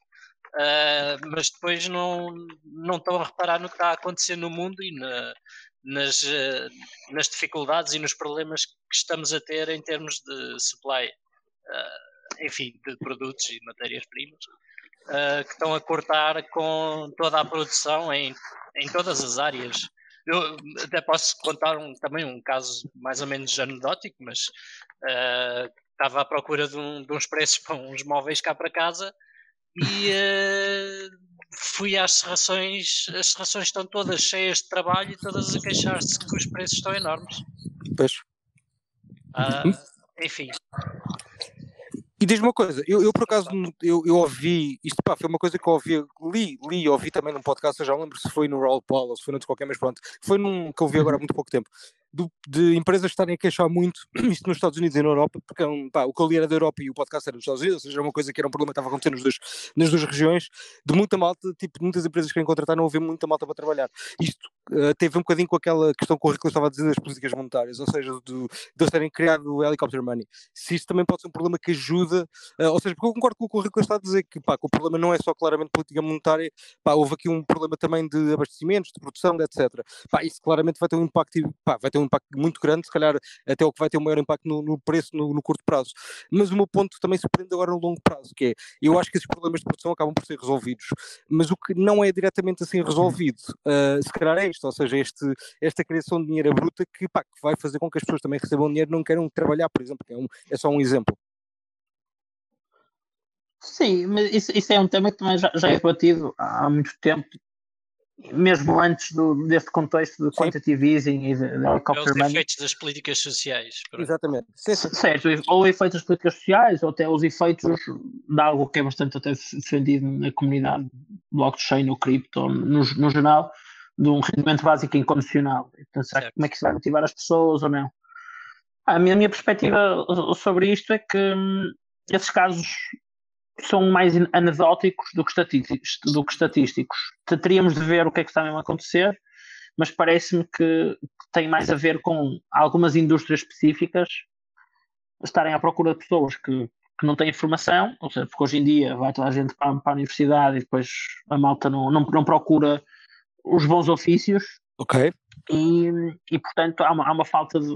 Ah, mas depois não, não estão a reparar no que está a acontecer no mundo e na- nas, eh, nas dificuldades e nos problemas que estamos a ter em termos de supply. Enfim, de produtos e matérias-primas, uh, que estão a cortar com toda a produção em, em todas as áreas. Eu até posso contar um, também um caso mais ou menos anedótico, mas uh, estava à procura de, um, de, uns preços para uns móveis cá para casa e uh, fui às serrações, as serrações estão todas cheias de trabalho e todas a queixar-se que os preços estão enormes. Pois. Uh, enfim. E diz-me uma coisa, eu, eu por acaso eu, eu ouvi, isto pá, foi uma coisa que eu ouvi, li, li, ouvi também num podcast, eu já lembro se foi no Roll Paul ou se foi no de qualquer, mas pronto, foi num que eu vi agora há muito pouco tempo, do, de empresas estarem a queixar muito, isto nos Estados Unidos e na Europa, porque é pá, o que era da Europa e o podcast era dos Estados Unidos, ou seja, era uma coisa que era um problema que estava acontecendo nas duas, nas duas regiões, de muita malta, tipo, muitas empresas que querem contratar não haver muita malta para trabalhar. Isto uh, teve um bocadinho com aquela questão que o Rico estava a dizer das políticas monetárias, ou seja, do, de terem criado o helicopter money. Se isto também pode ser um problema que ajuda, uh, ou seja, porque eu concordo com o que o está a dizer, que, pá, que o problema não é só claramente política monetária, pá, houve aqui um problema também de abastecimentos, de produção, etc. Pá, isso claramente vai ter um impacto, pá, vai ter um impacto muito grande se calhar até o que vai ter o maior impacto no, no preço no, no, curto prazo. Mas o meu ponto também se prende agora no longo prazo, que é, eu acho que esses problemas de produção acabam por ser resolvidos, mas o que não é diretamente assim resolvido, uh, se calhar é isto, ou seja, este, esta criação de dinheiro bruta que, pá, que vai fazer com que as pessoas também recebam dinheiro não queiram trabalhar, por exemplo, é, um, é só um exemplo. Sim, mas isso, isso, é um tema que também já, já é debatido há muito tempo mesmo antes do, deste contexto de quantitative easing e de, de helicopter money. efeitos das políticas sociais. Exatamente. Certo, ou efeitos das políticas sociais, ou até os efeitos de algo que é bastante até defendido na comunidade blockchain ou cripto, no, no geral, de um rendimento básico incondicional. Então, será como é que isso vai motivar as pessoas ou não? A minha, a minha perspectiva sobre isto é que hum, esses casos são mais anedóticos do que estatísticos. Do que estatísticos. Teríamos de ver o que é que está a acontecer, mas parece-me que tem mais a ver com algumas indústrias específicas estarem à procura de pessoas que, que não têm informação, ou seja, porque hoje em dia vai toda a gente para, para a universidade e depois a malta não, não, não procura os bons ofícios. Ok. E, e portanto, há uma, há uma falta de,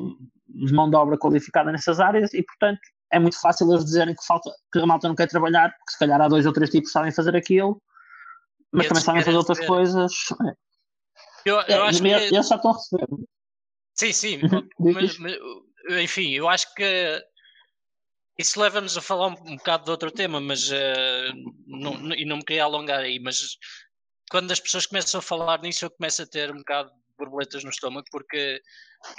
de mão de obra qualificada nessas áreas e, portanto, é muito fácil eles dizerem que, falta, que a malta não quer trabalhar, porque se calhar há dois ou três tipos que sabem fazer aquilo, mas também sabem fazer outras coisas. Eu, eu é, acho que... Eles já estão a receber. Sim, sim, mas, mas, enfim, eu acho que isso leva-nos a falar um, um bocado de outro tema, mas uh, não, e não me queria alongar aí, mas quando as pessoas começam a falar nisso, eu começo a ter um bocado de borboletas no estômago, porque.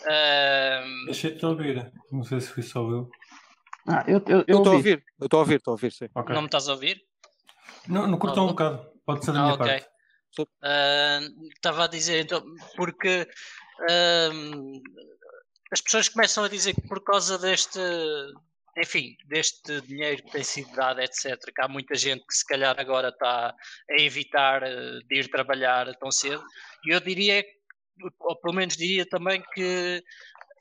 Uh, Deixa-te ouvir, não sei se fui só eu. Ah, eu estou a ouvir, eu estou a ouvir, estou a ouvir, sim. Okay. Não me estás a ouvir? Não, não cortou um bocado, pode ser da minha ah, okay. parte. Estava uh, a dizer, então, porque uh, as pessoas começam a dizer que por causa deste, enfim, deste dinheiro que tem sido dado, etc., que há muita gente que se calhar agora está a evitar uh, de ir trabalhar tão cedo, e eu diria, ou pelo menos diria também que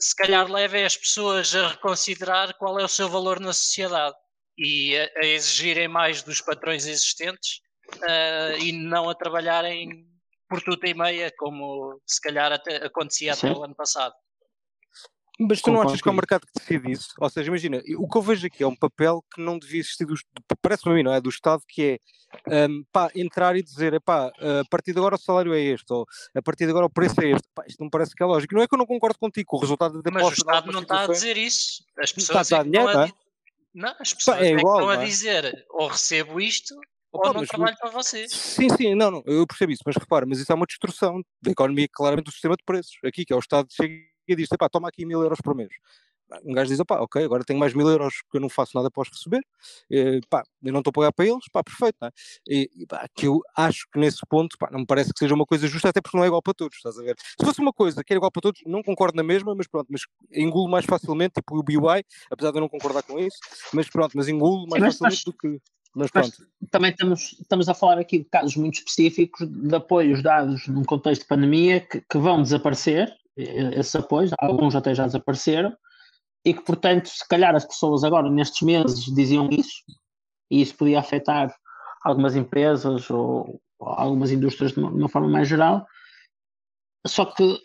se calhar leva as pessoas a reconsiderar qual é o seu valor na sociedade e a, a exigirem mais dos patrões existentes uh, e não a trabalharem por tudo e meia, como se calhar até acontecia Sim. até o ano passado. Mas tu não achas que é o mercado que decide isso? Ou seja, imagina, o que eu vejo aqui é um papel que não devia existir, parece-me a mim, não é? Do Estado, que é um, pá, entrar e dizer, pá, a partir de agora o salário é este, ou a partir de agora o preço é este. Pá, isto não parece que é lógico. Não é que eu não concordo contigo, o resultado da Mas o Estado não está a dizer isso. As pessoas está a dar dinheiro, não, é? não, as pessoas pá, é, é igual, estão a é? dizer, ou recebo isto, ou não trabalho para vocês. Sim, sim, não, não, eu percebo isso, mas repara, mas isso é uma destrução da economia, claramente, do sistema de preços. Aqui, que é o Estado chega e diz, pá, toma aqui mil euros por mês. Um gajo diz, pá, ok, agora tenho mais mil euros que eu não faço nada para os receber, e, pá, eu não estou a pagar para eles, pá, perfeito, não é? E, e pá, que eu acho que nesse ponto, pá, não me parece que seja uma coisa justa, até porque não é igual para todos, estás a ver? Se fosse uma coisa que era igual para todos, não concordo na mesma, mas pronto, mas engulo mais facilmente, tipo o BY, apesar de eu não concordar com isso, mas pronto, mas engulo mais facilmente mas... do que... Mas, mas também estamos, estamos a falar aqui de casos muito específicos de apoios dados num contexto de pandemia que, que vão desaparecer, esses apoios, alguns até já desapareceram, e que, portanto, se calhar as pessoas agora, nestes meses, diziam isso, e isso podia afetar algumas empresas ou, algumas indústrias de uma, forma mais geral, só que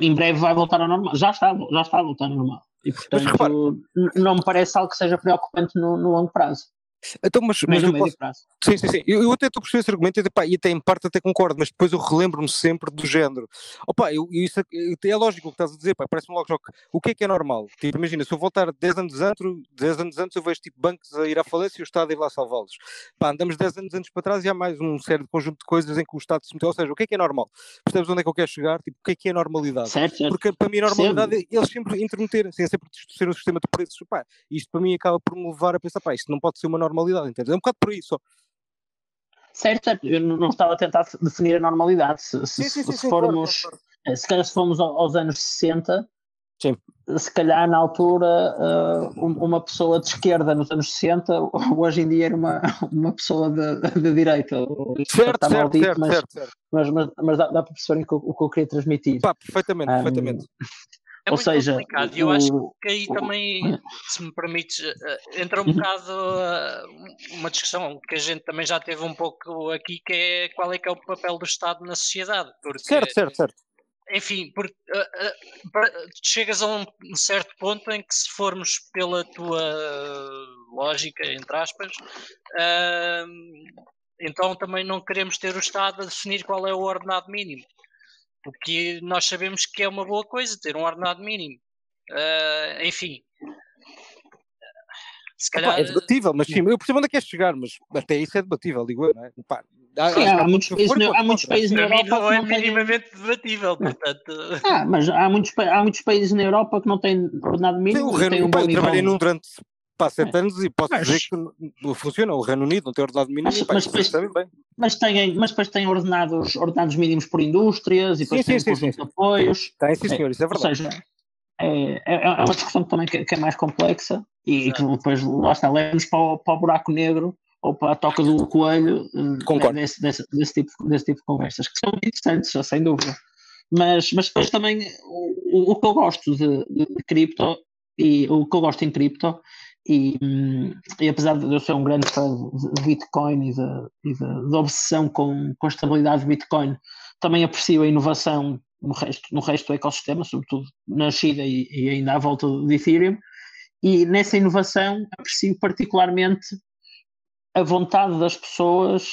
em breve vai voltar ao normal, já está, já está a voltar ao normal. E portanto, não me parece algo que seja preocupante no, no longo prazo. Então, mas, mas eu posso... Sim, sim, sim. Eu, eu até estou a perceber esse argumento e, pá, e até em parte até concordo, mas depois eu relembro-me sempre do género. Opa, eu, isso é, é lógico o que estás a dizer, parece-me logo que o que é que é normal? Tipo, imagina, se eu voltar 10 anos antes, 10 anos antes eu vejo tipo bancos a ir à falência e o Estado a ir lá salvá-los. Pá, andamos 10 anos antes para trás e há mais um sério de conjunto de coisas em que o Estado se meteu. Ou seja, o que é que é normal? Percebes onde é que eu quero chegar? Tipo, o que é que é normalidade? Certo, certo. Porque para mim a normalidade é eles sempre intermeterem, é sempre distorcer o sistema de preços. Pá, isto para mim acaba por me levar a pensar, pá, isto não pode ser uma normalidade, entende? É um bocado por aí só. Certo, certo. Eu não estava a tentar definir a normalidade. Se, se, sim, sim, se sim, formos, claro, claro. se calhar se formos aos anos 60, Sim. se calhar na altura uh, uma pessoa de esquerda nos anos 60 hoje em dia era uma, uma pessoa de, de direita certo, certo, dito, certo, mas, certo, certo, mas, mas, mas, dá, dá para perceber o que, o que eu queria transmitir Pá, perfeitamente, um, perfeitamente é Ou seja, complicado. E eu o, acho que aí o, também, se me permites, eh, entra um bocado uh, uma discussão que a gente também já teve um pouco aqui, que é qual é que é o papel do Estado na sociedade. Porque, certo, certo, certo. Enfim, porque, uh, uh, chegas a um certo ponto em que se formos pela tua lógica, entre aspas, então também não queremos ter o Estado a definir qual é o ordenado mínimo porque nós sabemos que é uma boa coisa ter um ordenado mínimo. Uh, enfim. Se calhar... é debatível, mas sim, eu percebo onde é que é chegar, mas até isso é debatível, digo eu, não é? Pá, há, sim, há, muitos países, na, há muitos países na Europa não é minimamente têm... debatível, portanto. Ah, mas há muitos, há muitos países na Europa que não têm ordenado mínimo. Sim, o Reino, um eu trabalhei num durante pá, sete é. anos e posso mas, dizer que funciona. O Reino Unido não tem ordenado mínimo, mas, pá, mas, depois, bem. Mas, tem, mas depois tem ordenados, ordenados mínimos por indústrias e depois sim, tem sim, sim, sim. apoios. Tem, sim, senhor, é, isso é verdade. Ou seja, é, é, é uma discussão também que, que é mais complexa e, que depois lá está, leva-nos para, para o buraco negro ou para a toca do coelho eh, desse, desse, desse, tipo, desse tipo de conversas, que são interessantes, sem dúvida. Mas, mas depois também o, o que eu gosto de, de cripto e o que eu gosto em cripto e, e, apesar de eu ser um grande fã de Bitcoin e da obsessão com, com a estabilidade de Bitcoin, também aprecio a inovação no resto, no resto do ecossistema, sobretudo na China e, e ainda à volta de Ethereum. E nessa inovação aprecio particularmente a vontade das pessoas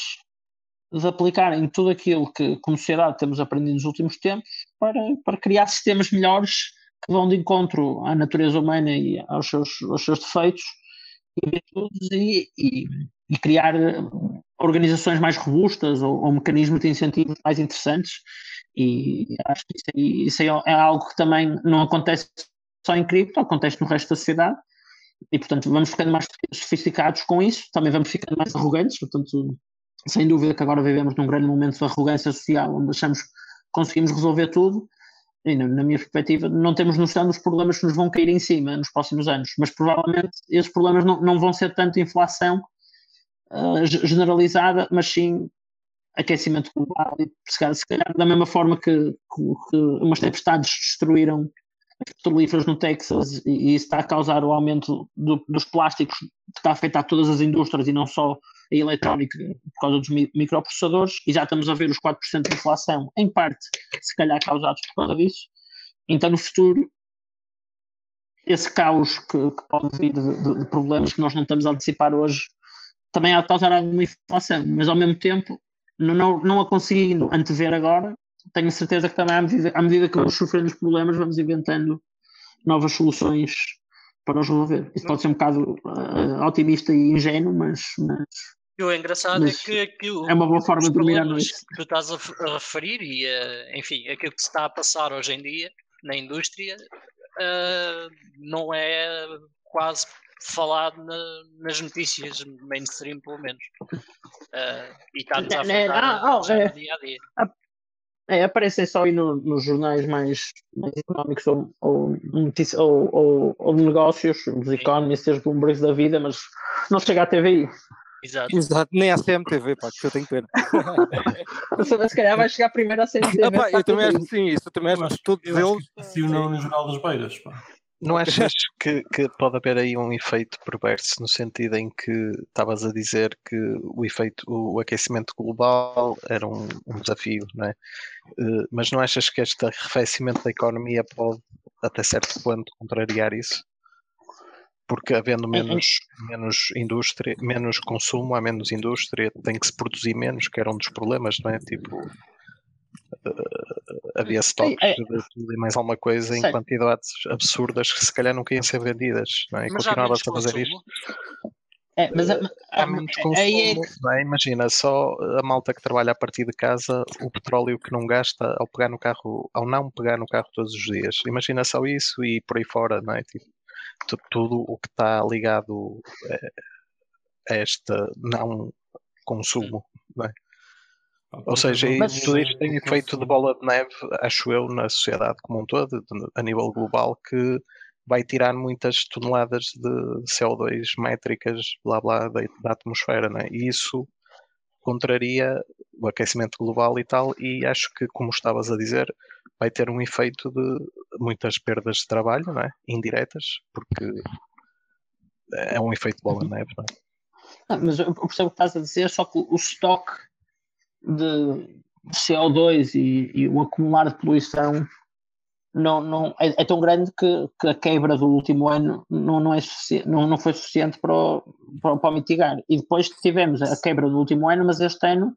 de aplicarem tudo aquilo que, como sociedade, temos aprendido nos últimos tempos para, para criar sistemas melhores que vão de encontro à natureza humana e aos seus, aos seus defeitos e, e, e criar organizações mais robustas ou, ou, mecanismos de incentivos mais interessantes. E acho que isso aí, isso aí é algo que também não acontece só em cripto, acontece no resto da sociedade. E portanto vamos ficando mais sofisticados com isso, também vamos ficando mais arrogantes, portanto sem dúvida que agora vivemos num grande momento de arrogância social onde achamos que conseguimos resolver tudo e na minha perspectiva, não temos noção dos problemas que nos vão cair em cima nos próximos anos, mas provavelmente esses problemas não, não vão ser tanto inflação uh, generalizada, mas sim aquecimento global. E se calhar, da mesma forma que, que, que umas tempestades destruíram petrolíferos no Texas e, isso está a causar o aumento do, dos plásticos que está a afetar todas as indústrias e não só a eletrónica por causa dos microprocessadores e já estamos a ver os 4% de inflação, em parte, se calhar causados por causa disso. Então, no futuro, esse caos que, que pode vir de, de, de, problemas que nós não estamos a antecipar hoje também há de causar alguma inflação, mas ao mesmo tempo, não, não, não a conseguindo antever agora, tenho certeza que também à medida, à medida que vamos sofrendo os problemas, vamos inventando novas soluções para os resolver. Isso pode ser um bocado uh, otimista e ingênuo, mas, mas e o engraçado é que aquilo, é uma boa forma de dormir à noite. que tu estás a, a referir e, uh, enfim, aquilo que se está a passar hoje em dia na indústria uh, não é quase falado na, nas notícias mainstream, pelo menos. Uh, e está-nos a afetar não, não, é, dia a dia. É, aparecem só aí no, nos jornais mais, mais económicos ou, ou, ou, ou, ou negócios, os economistas, os Bloomberg da vida, mas não chega à TVI. Exato. Exato, nem à CMTV, pá, que eu tenho pena. se calhar vai chegar primeiro à CMTV. Ah, pá, eu também acho que sim, isso eu também acho que todos eles. Se o no Jornal das Beiras, pá. Não achas que, que, pode haver aí um efeito perverso no sentido em que estavas a dizer que o efeito, o aquecimento global era um, um desafio, não é? Uh, mas não achas que este arrefecimento da economia pode até certo ponto contrariar isso. Porque havendo menos, menos indústria, menos consumo, há menos indústria, tem que se produzir menos, que era um dos problemas, não é? Tipo, uh, havia estoques é, de tudo e mais alguma coisa em quantidades absurdas que se calhar nunca iam ser vendidas, não é? E continuava-se a fazer isto. É, mas há, há menos consumo, é que... é? Imagina, só a malta que trabalha a partir de casa, o petróleo que não gasta ao pegar no carro, ao não pegar no carro todos os dias. Imagina só isso e por aí fora, não é? Tipo, tudo o que está ligado a, a este não consumo, não é? Ou seja, mas, tudo isto tem efeito de bola de neve, acho eu, na sociedade como um todo, a nível global, que vai tirar muitas toneladas de CO2 métricas, blá blá, da, da atmosfera, né? e isso contraria o aquecimento global e tal, e acho que, como estavas a dizer, vai ter um efeito de muitas perdas de trabalho, não é? indiretas, porque é um efeito de bola de neve. Não é? Ah, mas eu percebo o que estás a dizer, só que o estoque de CO2 e, e o acumular de poluição não, não, é, é, tão grande que, que, a quebra do último ano não, não, é não, não foi suficiente para, o, para, para mitigar. E depois tivemos a quebra do último ano, mas este ano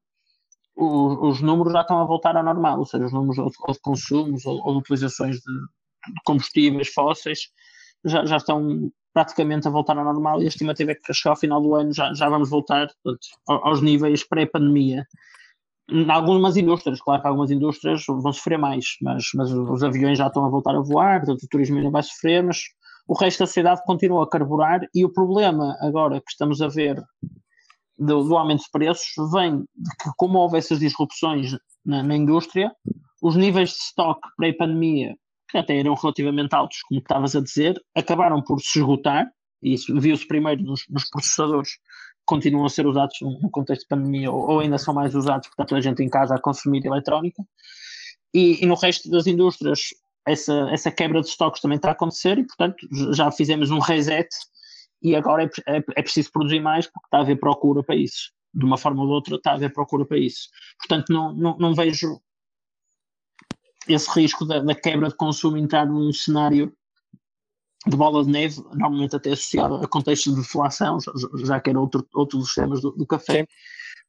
os, os números já estão a voltar ao normal, ou seja, os números ou de consumos ou, ou, de utilizações de, de combustíveis fósseis já, já estão praticamente a voltar ao normal e a estimativa é que chegar ao final do ano já, já vamos voltar portanto, aos níveis pré-pandemia em algumas indústrias, claro que algumas indústrias vão sofrer mais, mas, mas os aviões já estão a voltar a voar, portanto o turismo ainda vai sofrer, mas o resto da sociedade continua a carburar e o problema agora que estamos a ver do, do aumento de preços vem de que como houve essas disrupções na, na indústria, os níveis de estoque pré-pandemia, que até eram relativamente altos, como estavas a dizer, acabaram por se esgotar, e isso viu-se primeiro nos, nos processadores continuam a ser usados no contexto de pandemia ou, ou ainda são mais usados porque está toda a gente em casa a consumir eletrónica. E, e, no resto das indústrias essa, essa quebra de estoques também está a acontecer e, portanto, já fizemos um reset e agora é, é, é, preciso produzir mais porque está a haver procura para isso. De uma forma ou de outra está a haver procura para isso. Portanto, não, não, não vejo esse risco da, da quebra de consumo entrar num cenário de bola de neve, normalmente até associado a contextos de deflação, já que era outro, outro dos temas do, do café.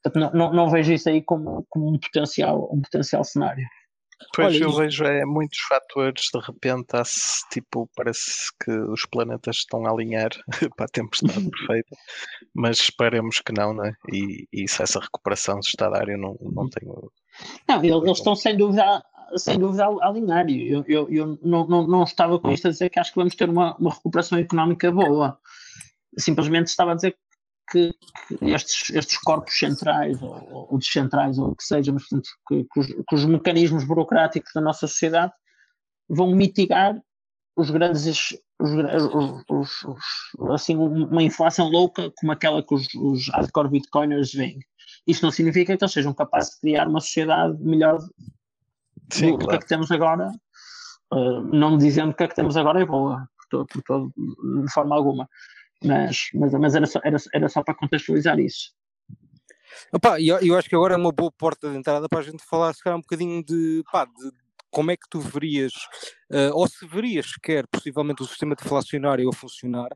Portanto, não, não, não, vejo isso aí como, como um, potencial, um potencial cenário. Pois Olha, eu vejo é, muitos fatores, de repente, há, tipo, parece que os planetas estão a alinhar para a tempestade perfeita, mas esperemos que não, né? E, e se essa recuperação se está a dar, eu não, não tenho. Não, eles estão sem dúvida sem dúvida a alinhar. Eu, eu, eu não, não, não estava com isto a dizer que acho que vamos ter uma, uma recuperação económica boa. Simplesmente estava a dizer que, que estes, estes corpos centrais ou, ou descentrais ou o que seja, mas portanto, que, que, os, que, os, mecanismos burocráticos da nossa sociedade vão mitigar os grandes os, os, os, assim uma inflação louca como aquela que os, os hardcore bitcoiners veem. Isso não significa que eles sejam capazes de criar uma sociedade melhor Sim, do, claro. que é que temos agora, uh, não dizendo que a que temos agora é boa, por todo, por todo, de forma alguma, mas, mas, mas era, só, era, era só para contextualizar isso. Opa, eu, eu acho que agora é uma boa porta de entrada para a gente falar, se calhar, um bocadinho de, pá, de, como é que tu verias, uh, ou se verias sequer possivelmente o sistema deflacionário a funcionar.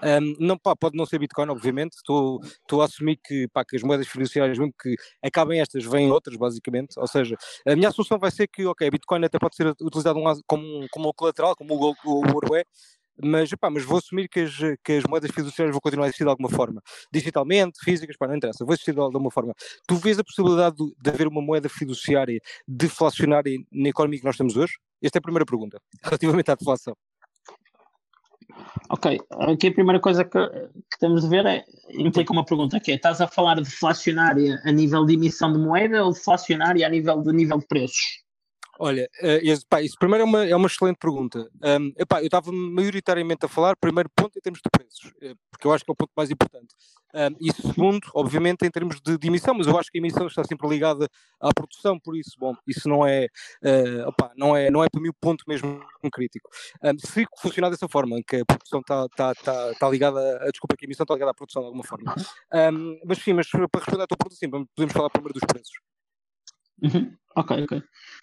Um, não, pá, pode não ser Bitcoin, obviamente, estou, a assumir que, pá, que as moedas fiduciárias, mesmo que acabem estas, vêm outras, basicamente. Ou seja, a minha solução vai ser que, ok, Bitcoin até pode ser utilizado como, como colateral, como o ouro é, mas, epá, mas vou assumir que as, que as moedas fiduciárias vão continuar a existir de alguma forma, digitalmente, físicas, pá, não interessa, vão existir de alguma forma. Tu vês a possibilidade de, de haver uma moeda fiduciária deflacionária na economia que nós temos hoje? Esta é a primeira pergunta, relativamente à deflação. Ok, aqui a primeira coisa que, que temos de ver é, implica uma pergunta que é, estás a falar de deflacionária a nível de emissão de moeda ou deflacionária a nível de nível de preços? Olha, uh, pá, isso primeiro é uma, é uma excelente pergunta. Um, epá, eu estava maioritariamente a falar, primeiro ponto, em termos de preços, uh, porque eu acho que é o ponto mais importante. Um, e segundo, obviamente, em termos de, de, emissão, mas eu acho que a emissão está sempre ligada à produção, por isso, bom, isso não é, uh, opá, não é, não é para mim o ponto mesmo crítico. Um, se funcionar dessa forma, em que a produção está tá, tá, tá ligada, a, desculpa, que a emissão está ligada à produção de alguma forma. Um, mas sim, mas para responder à tua pergunta, sim, podemos falar primeiro dos preços. Uhum. Ok, ok.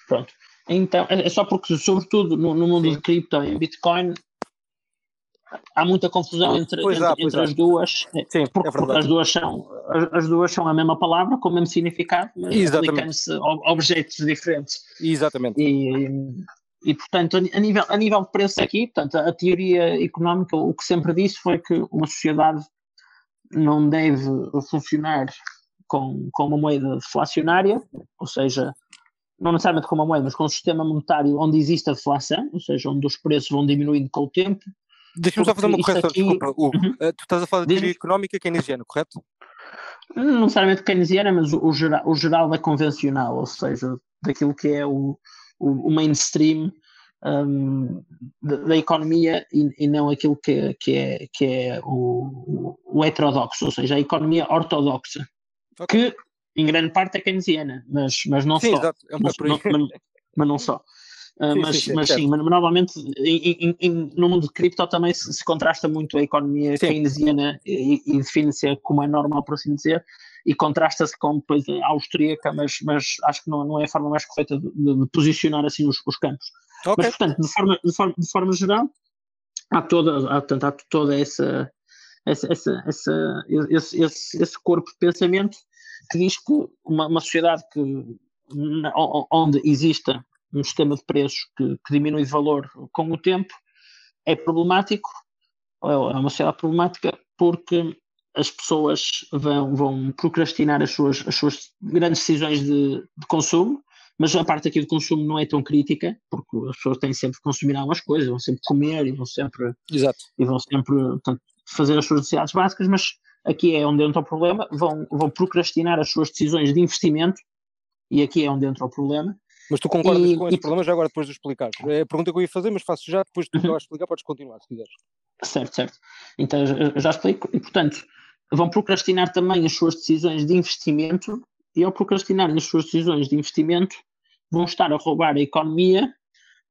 Pronto. Então, é, só porque, sobretudo no, no mundo Sim. de cripto e Bitcoin, há muita confusão entre, entre, há, entre as duas, é, Sim, porque, é porque, as duas são as, as, duas são a mesma palavra, com o mesmo significado, mas aplicam-se objetos diferentes. Exatamente. E, e, portanto, a nível, a nível de preço aqui, portanto, a teoria económica, o que sempre disse foi que uma sociedade não deve funcionar com, com uma moeda deflacionária, ou seja, não necessariamente com uma moeda, mas com um sistema monetário onde existe a deflação, ou seja, onde os preços vão diminuindo com o tempo. Deixa-me só fazer uma correção, aqui... desculpa, Hugo. Uhum. Uh, tu estás a falar de teoria económica keynesiana, correto? Não necessariamente keynesiana, mas o, o, geral, o geral é convencional, ou seja, daquilo que é o, o, o mainstream um, da, da, economia e, e, não aquilo que, que é, que é o, o, heterodoxo, ou seja, a economia ortodoxa, okay. que em grande parte é keynesiana, mas, mas não sim, só. Exato. É um mas, não, mas, mas, não só. Uh, sim, mas sim, mas, sim, mas normalmente em, em, no mundo de cripto também se, se contrasta muito a economia keynesiana e, e define-se como é normal, por assim dizer, e contrasta-se com depois a austríaca, mas, mas acho que não, não é a forma mais correta de, de posicionar assim os, os campos. Okay. Mas, portanto, de forma, de forma, de forma geral, há toda, há, portanto, há toda essa, essa, essa, essa esse, esse, esse, corpo de pensamento que diz que uma, uma sociedade que, onde exista um sistema de preços que, que, diminui de valor com o tempo é problemático, é uma sociedade problemática porque as pessoas vão, vão procrastinar as suas, as suas grandes decisões de, de consumo mas a parte aqui do consumo não é tão crítica, porque as pessoas têm sempre que consumir algumas coisas, vão sempre comer e vão sempre, Exato. E vão sempre portanto, fazer as suas necessidades básicas, mas aqui é onde entra o problema, vão, vão procrastinar as suas decisões de investimento, e aqui é onde entra o problema. Mas tu concordas e, com esse e... problema já agora depois de explicar? É a pergunta que eu ia fazer, mas faço já, depois de tu uhum. explicar, podes continuar se quiseres. Certo, certo. Então já explico, e portanto vão procrastinar também as suas decisões de investimento, e ao procrastinar as suas decisões de investimento, vão estar a roubar a economia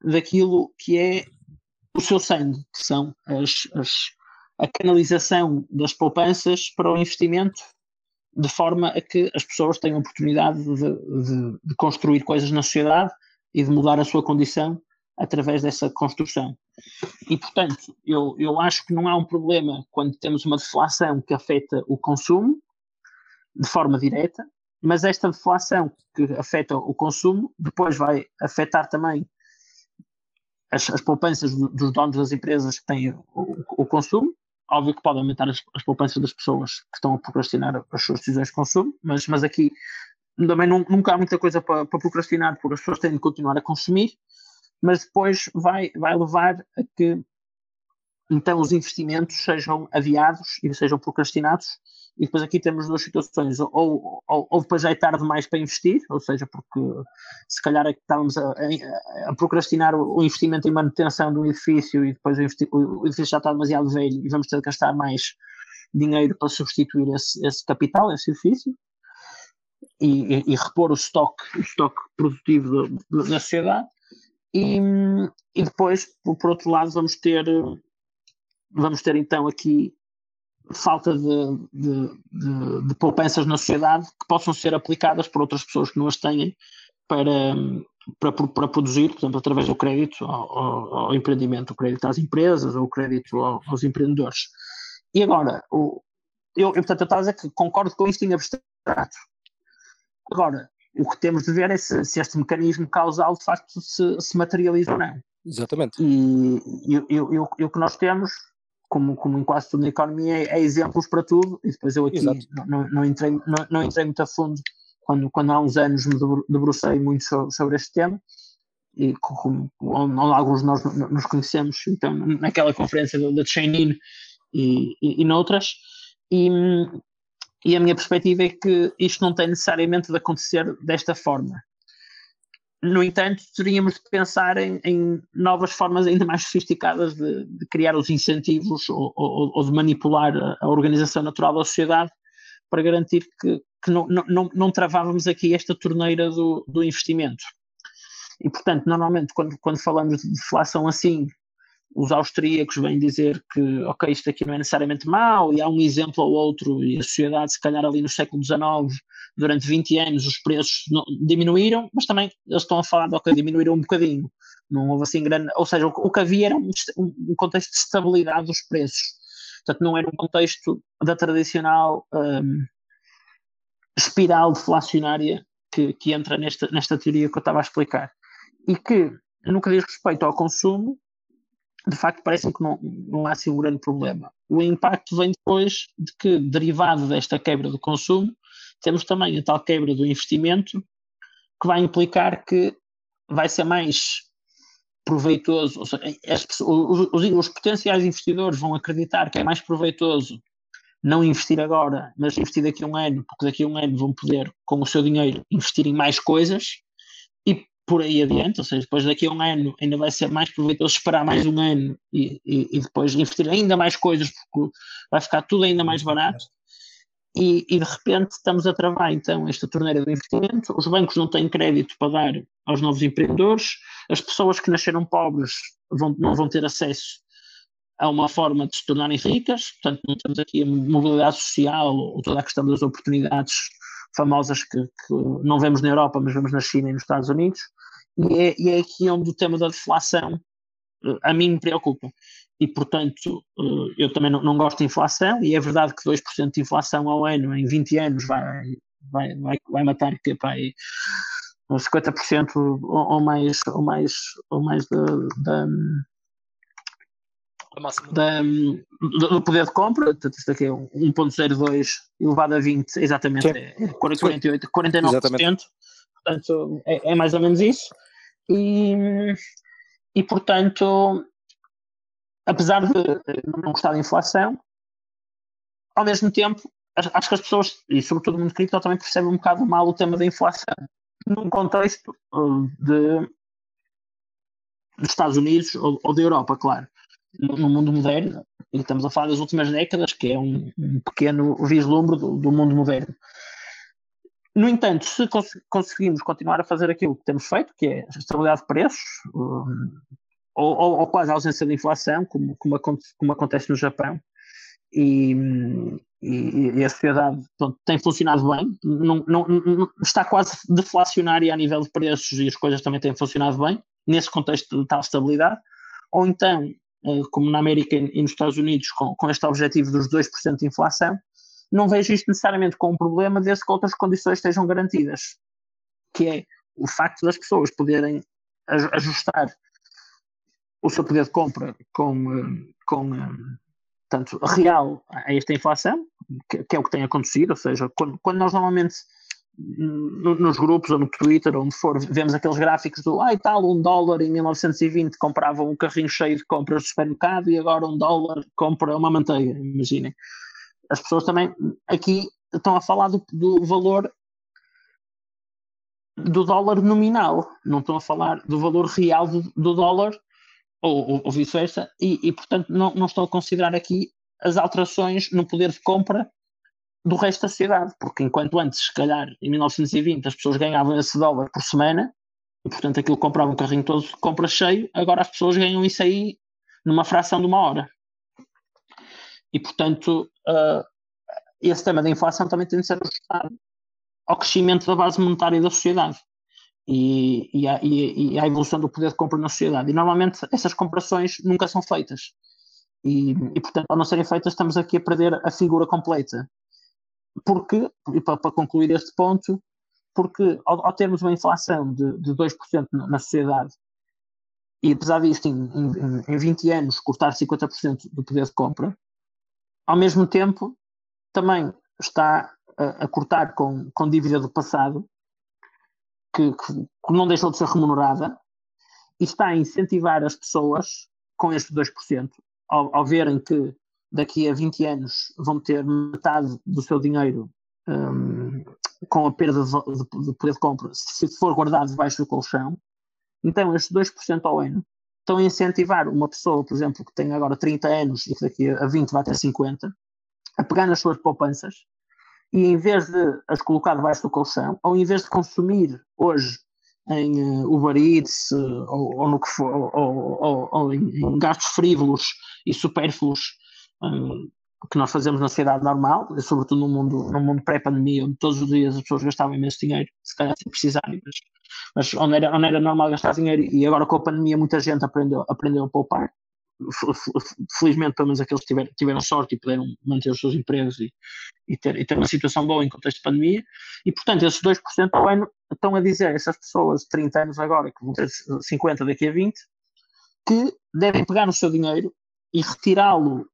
daquilo que é o seu sangue, que são as, as, a canalização das poupanças para o investimento, de forma a que as pessoas tenham oportunidade de, de, de construir coisas na sociedade e de mudar a sua condição através dessa construção. E, portanto, eu, eu acho que não há um problema quando temos uma deflação que afeta o consumo de forma direta, mas esta deflação que afeta o consumo depois vai afetar também as, as poupanças do, dos donos das empresas que têm o, o, consumo. Óbvio que pode aumentar as, as, poupanças das pessoas que estão a procrastinar as suas decisões de consumo, mas, mas aqui também não, nunca há muita coisa para, para procrastinar, porque as pessoas têm de continuar a consumir, mas depois vai, vai levar a que então os investimentos sejam adiados e sejam procrastinados e depois aqui temos duas situações, ou, ou, ou depois já é tarde demais para investir, ou seja, porque se calhar é que estávamos a, a, a procrastinar o, investimento em manutenção de um edifício e depois o, o, edifício já está demasiado velho e vamos ter de gastar mais dinheiro para substituir esse, esse capital, esse edifício, e, e, e repor o estoque, o estoque produtivo da sociedade. E, e depois, por, por outro lado, vamos ter, vamos ter então aqui falta de, de, de, de, poupanças na sociedade que possam ser aplicadas por outras pessoas que não as têm para, para, para produzir, por exemplo, através do crédito ao, ao, ao empreendimento, o crédito às empresas ou o crédito ao, aos empreendedores. E agora, o, eu, eu, portanto, eu estava a dizer que concordo com isto em abstrato. Agora, o que temos de ver é se, se este mecanismo causal de facto se, se materializa ou não. Exatamente. E, e, e o que nós temos como, como em quase tudo na economia, é, é exemplos para tudo, e depois eu aqui não, não, entrei, não, não, entrei muito a fundo quando, quando há uns anos me debrucei muito sobre, sobre este tema, e como, onde, alguns de nós nos conhecemos, então, naquela conferência da Chainin e, e, e noutras, e, e a minha perspectiva é que isto não tem necessariamente de acontecer desta forma. No entanto, teríamos de pensar em, em novas formas ainda mais sofisticadas de, de criar os incentivos ou, ou, ou, de manipular a organização natural da sociedade para garantir que, que não, não, não travávamos aqui esta torneira do, do investimento. E, portanto, normalmente, quando, quando falamos de deflação assim, os austríacos vêm dizer que, ok, isto aqui não é necessariamente mau, e há um exemplo ou outro, e a sociedade, se calhar ali no século XIX, durante 20 anos, os preços não, diminuíram, mas também eles estão a falar de, ok, diminuíram um bocadinho, não houve assim grande, ou seja, o, o que havia era um, um, contexto de estabilidade dos preços, portanto não era um contexto da tradicional um, espiral deflacionária que, que entra nesta, nesta teoria que eu estava a explicar, e que, no que diz respeito ao consumo, de facto parece que não, não há assim um grande problema. O impacto vem depois de que, derivado desta quebra do consumo, temos também a tal quebra do investimento, que vai implicar que vai ser mais proveitoso, ou seja, os, os, potenciais investidores vão acreditar que é mais proveitoso não investir agora, mas investir daqui a um ano, porque daqui a um ano vão poder, com o seu dinheiro, investir em mais coisas, e por aí adiante, ou seja, depois daqui a um ano ainda vai ser mais proveitoso esperar mais um ano e, e, e depois investir ainda mais coisas, porque vai ficar tudo ainda mais barato. E, e, de repente estamos a travar então esta torneira do investimento. Os bancos não têm crédito para dar aos novos empreendedores, as pessoas que nasceram pobres vão, não vão ter acesso a uma forma de se tornarem ricas, portanto, não temos aqui a mobilidade social ou toda a questão das oportunidades famosas que, que não vemos na Europa, mas vemos na China e nos Estados Unidos. E é, e é aqui onde o tema da deflação eh, a mim me preocupa. E, portanto, eh, eu também não, não, gosto de inflação, e é verdade que 2% de inflação ao ano em 20 anos vai, vai, vai, vai matar que, pá, 50% ou, ou mais, ou mais, ou mais da, da, do poder de compra, portanto, isto aqui é 1.02 elevado a 20, exatamente, é 48, 49%, exatamente. portanto, é, é mais ou menos isso e, e portanto, apesar de não gostar da inflação, ao mesmo tempo, acho que as pessoas, e sobretudo o mundo cripto, também percebem um bocado mal o tema da inflação, num contexto uh, de, dos Estados Unidos ou, ou da Europa, claro. No, no, mundo moderno, e estamos a falar das últimas décadas, que é um, um pequeno vislumbre do, do mundo moderno. No entanto, se cons conseguimos continuar a fazer aquilo que temos feito, que é a estabilidade de preços, ou, ou, ou, quase a ausência de inflação, como, como, acontece, como acontece no Japão, e, e, e a sociedade pronto, tem funcionado bem, não, não, não, está quase deflacionária a nível de preços e as coisas também têm funcionado bem, nesse contexto de tal estabilidade, ou então, eh, como na América e nos Estados Unidos, com, com este objetivo dos 2% de inflação, não vejo isto necessariamente como um problema desde que outras condições estejam garantidas, que é o facto das pessoas poderem ajustar o seu poder de compra com, com tanto real a esta inflação, que, é o que tem acontecido, ou seja, quando, quando nós normalmente nos grupos ou no Twitter, onde for, vemos aqueles gráficos do ai tal, um dólar em 1920 comprava um carrinho cheio de compras do supermercado e agora um dólar compra uma manteiga, imaginem as pessoas também aqui estão a falar do, do valor do dólar nominal, não estão a falar do valor real do, do dólar ou, ou, ou vice-versa, e, e, portanto não, não estão a considerar aqui as alterações no poder de compra do resto da sociedade, porque enquanto antes, se calhar, em 1920 as pessoas ganhavam esse dólar por semana, e portanto aquilo comprava um carrinho todo de compra cheio, agora as pessoas ganham isso aí numa fração de uma hora. E, portanto, uh, esse tema da inflação também tem de ser ajustado ao crescimento da base monetária da sociedade e, e, a, e, e à evolução do poder de compra na sociedade. E, normalmente, essas comparações nunca são feitas. E, e, portanto, ao não serem feitas, estamos aqui a perder a figura completa. Porque, e para, para concluir este ponto, porque ao, ao, termos uma inflação de, de 2% na sociedade, e apesar disto, em, em, em 20 anos, cortar 50% do poder de compra, ao mesmo tempo, também está a, a cortar com, com dívida do passado, que, que, não deixou de ser remunerada, e está a incentivar as pessoas com estes 2%, ao, ao verem que daqui a 20 anos vão ter metade do seu dinheiro um, com a perda de, de, de, poder de compra, se for guardado debaixo do colchão. Então, estes 2% ao ano estão a incentivar uma pessoa, por exemplo, que tem agora 30 anos e que daqui a 20 vai ter 50, a pegar nas suas poupanças e em vez de as colocar debaixo do colchão, ou em vez de consumir hoje em uh, Uber Eats uh, ou, ou, no que for, ou, ou, ou em, gastos frívolos e supérfluos um, que nós fazemos na sociedade normal, sobretudo no mundo, no mundo pré-pandemia, onde todos os dias as pessoas gastavam imenso dinheiro, se calhar sem precisarem, mas, mas onde, era, onde era normal gastar dinheiro e agora com a pandemia muita gente aprendeu, aprendeu a poupar. Felizmente, pelo menos aqueles que tiveram, tiveram sorte e puderam manter os seus empregos e, e, ter, e ter uma situação boa em contexto de pandemia, e portanto, esses 2% ao ano estão a dizer, essas pessoas de 30 anos agora, que vão ter 50 daqui a 20, que devem pegar no seu dinheiro e retirá-lo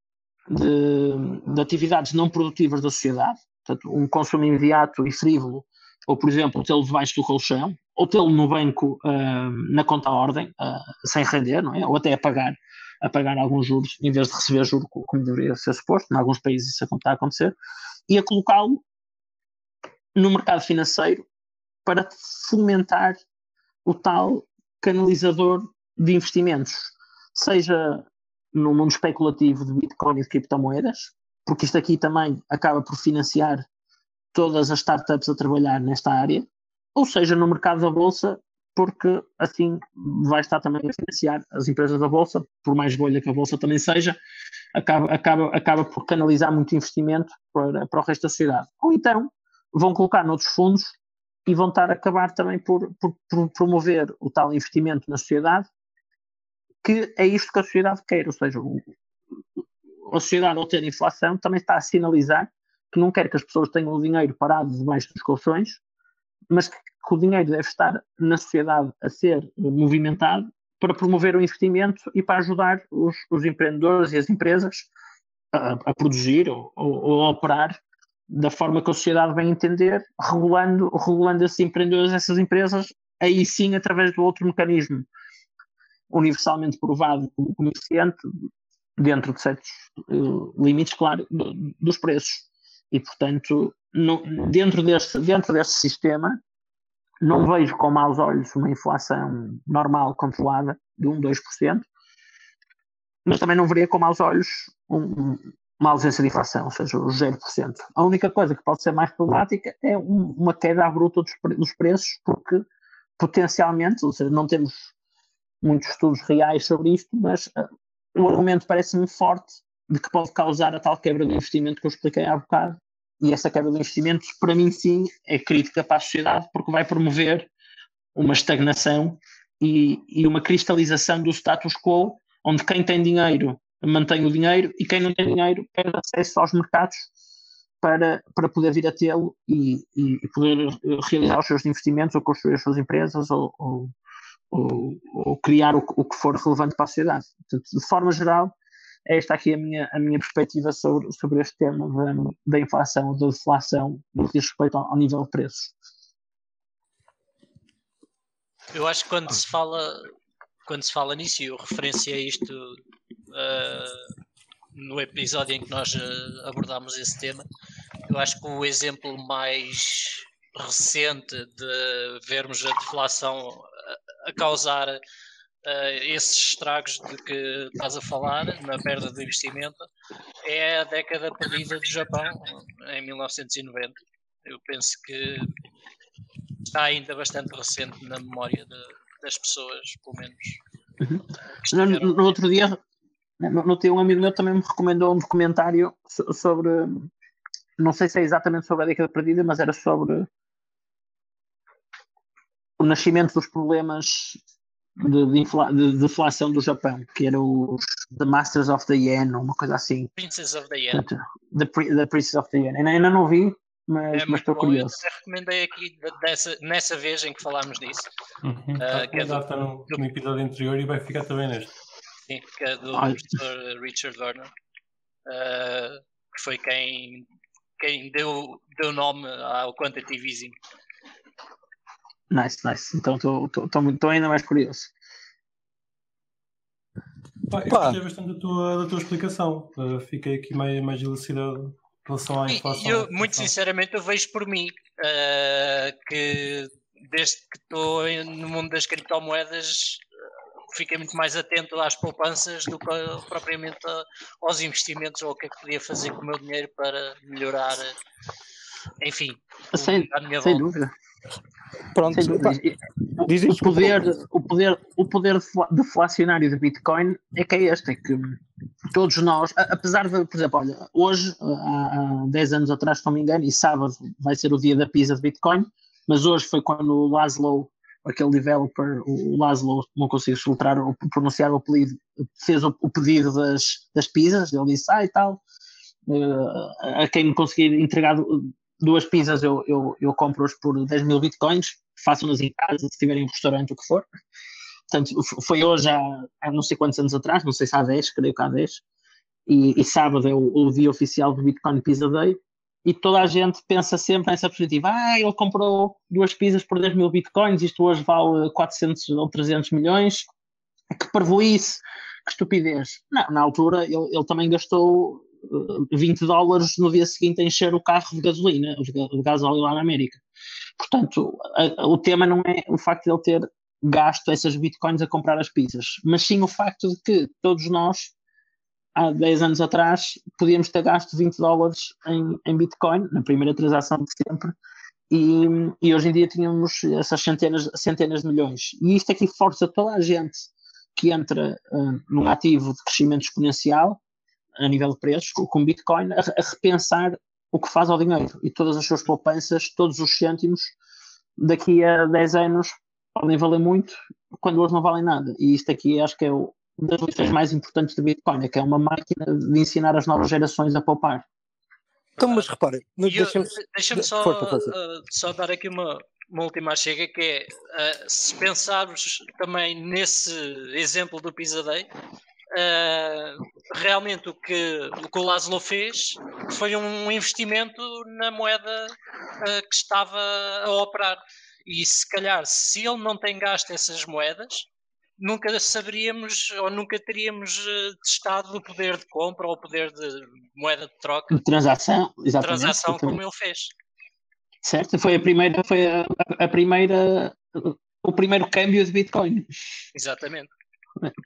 de, de, atividades não produtivas da sociedade, portanto, um consumo imediato e frívolo, ou, por exemplo, tê-lo debaixo do colchão, ou tê-lo no banco uh, na conta à ordem, uh, sem render, não é? ou até a pagar, a pagar alguns juros, em vez de receber juros como deveria ser suposto, em alguns países isso está a acontecer, e a colocá-lo no mercado financeiro para fomentar o tal canalizador de investimentos, seja no mundo especulativo de Bitcoin e de criptomoedas, porque isto aqui também acaba por financiar todas as startups a trabalhar nesta área, ou seja, no mercado da Bolsa, porque assim vai estar também a financiar as empresas da Bolsa, por mais bolha que a Bolsa também seja, acaba, acaba, acaba por canalizar muito investimento para, para o resto da sociedade. Ou então vão colocar noutros fundos e vão estar a acabar também por, por, por promover o tal investimento na sociedade que é isto que a sociedade quer, ou seja, a sociedade ao ter inflação também está a sinalizar que não quer que as pessoas tenham o dinheiro parado debaixo dos colchões, mas que, que o dinheiro deve estar na sociedade a ser movimentado para promover o investimento e para ajudar os, os empreendedores e as empresas a, a produzir ou, ou, a operar da forma que a sociedade vem entender, regulando, regulando esses empreendedores, essas empresas, aí sim através do outro mecanismo universalmente provado como, eficiente dentro de certos uh, limites, claro, do, dos preços. E, portanto, no, dentro, deste, dentro deste sistema, não vejo com maus olhos uma inflação normal, controlada, de 1, 2%, mas também não veria com maus olhos um, uma ausência de inflação, ou seja, os 0%. A única coisa que pode ser mais problemática é um, uma queda bruta dos, dos preços, porque potencialmente, ou seja, não temos muitos estudos reais sobre isto, mas uh, o argumento parece-me forte de que pode causar a tal quebra de investimento que eu expliquei há bocado. E essa quebra de investimentos, para mim, sim, é crítica para a sociedade, porque vai promover uma estagnação e, e uma cristalização do status quo, onde quem tem dinheiro mantém o dinheiro e quem não tem dinheiro perde acesso aos mercados para, para poder vir a tê-lo e, e, poder realizar os seus investimentos ou construir as suas empresas ou, ou, ou, ou criar o, o, que for relevante para a sociedade. Portanto, de forma geral, é esta aqui a minha, a minha perspectiva sobre, sobre este tema da, da inflação, da deflação, no que diz respeito ao, ao nível de preços. Eu acho que quando se fala quando se fala nisso, e eu referenciei isto uh, no episódio em que nós uh, abordámos esse tema, eu acho que o exemplo mais recente de vermos a deflação a causar uh, esses estragos de que estás a falar, na perda de investimento, é a década perdida do Japão, em 1990. Eu penso que está ainda bastante recente na memória de, das pessoas, pelo menos. Uhum. No, no, outro dia, no, no, um amigo meu também me recomendou um documentário sobre, não sei se é exatamente sobre a década perdida, mas era sobre o nascimento dos problemas de, de, infla, de, deflação do Japão, que era os The Masters of the Yen, uma coisa assim. Princess of the Yen. The, the Princess of the Yen. Ainda, ainda não vi, mas, é mas estou curioso. Eu recomendei aqui dessa, nessa vez em que falámos disso. Uhum. Uh, que é do, está no, no, episódio anterior e vai ficar também neste. Sim, que é do professor Richard Werner, uh, que foi quem, quem deu, deu nome ao quantitative easing. Nice, nice. Então estou ainda mais curioso. Pá, eu gostei bastante da tua, da tua explicação. Uh, fiquei aqui mais, mais elucidado em relação à inflação. Eu, muito sinceramente, eu vejo por mim uh, que desde que estou no mundo das criptomoedas fiquei muito mais atento às poupanças do que propriamente aos investimentos ou o que é que podia fazer com o meu dinheiro para melhorar enfim, sem, sem dúvida. Pronto, sem dúvida. O, o, poder, o, poder, o poder deflacionário do Bitcoin é que é este, é que todos nós, apesar de, por exemplo, olha, hoje, há, há 10 anos atrás, se não me engano, e sábado vai ser o dia da pizza de Bitcoin, mas hoje foi quando o Laszlo, aquele developer, o Laszlo, não consigo filtrar ou pronunciar o apelido, fez o, o pedido das, das pizzas, ele disse, ah e tal, uh, a quem me conseguir entregar duas pizzas eu, eu, eu compro-os por 10 mil bitcoins, façam-nas em casa, se tiverem um restaurante, o que for. Portanto, foi hoje há, há, não sei quantos anos atrás, não sei se há 10, creio que há 10, e, e sábado é o, o, dia oficial do Bitcoin Pizza Day, e toda a gente pensa sempre nessa perspectiva, ah, ele comprou duas pizzas por 10 mil bitcoins, isto hoje vale 400 ou 300 milhões, que parvoíce, que estupidez. Não, na altura ele, ele também gastou 20 dólares no dia seguinte a encher o carro de gasolina, de gasóleo lá na América. Portanto, a, o tema não é o facto de ele ter gasto essas bitcoins a comprar as pizzas, mas sim o facto de que todos nós, há 10 anos atrás, podíamos ter gasto 20 dólares em, em bitcoin, na primeira transação de sempre, e, e, hoje em dia tínhamos essas centenas, centenas de milhões. E isto aqui força toda a gente que entra uh, num ativo de crescimento exponencial a nível de preços, com Bitcoin, a, a, repensar o que faz ao dinheiro e todas as suas poupanças, todos os cêntimos, daqui a 10 anos podem valer muito, quando hoje não valem nada. E isto aqui acho que é uma das lições mais importantes do Bitcoin, é que é uma máquina de ensinar as novas gerações a poupar. Então, mas repare, deixa-me deixa só, uh, só dar aqui uma, uma última chega que é uh, se pensarmos também nesse exemplo do Pizza Day, Uh, realmente o que, o que o Laszlo fez foi um investimento na moeda uh, que estava a operar. E se calhar, se ele não tem gasto essas moedas, nunca saberíamos ou nunca teríamos uh, testado o poder de compra ou o poder de moeda de troca. De transação, exatamente. Transação como ele fez. Certo, foi a primeira, foi a, a primeira, o primeiro câmbio de Bitcoin. Exatamente.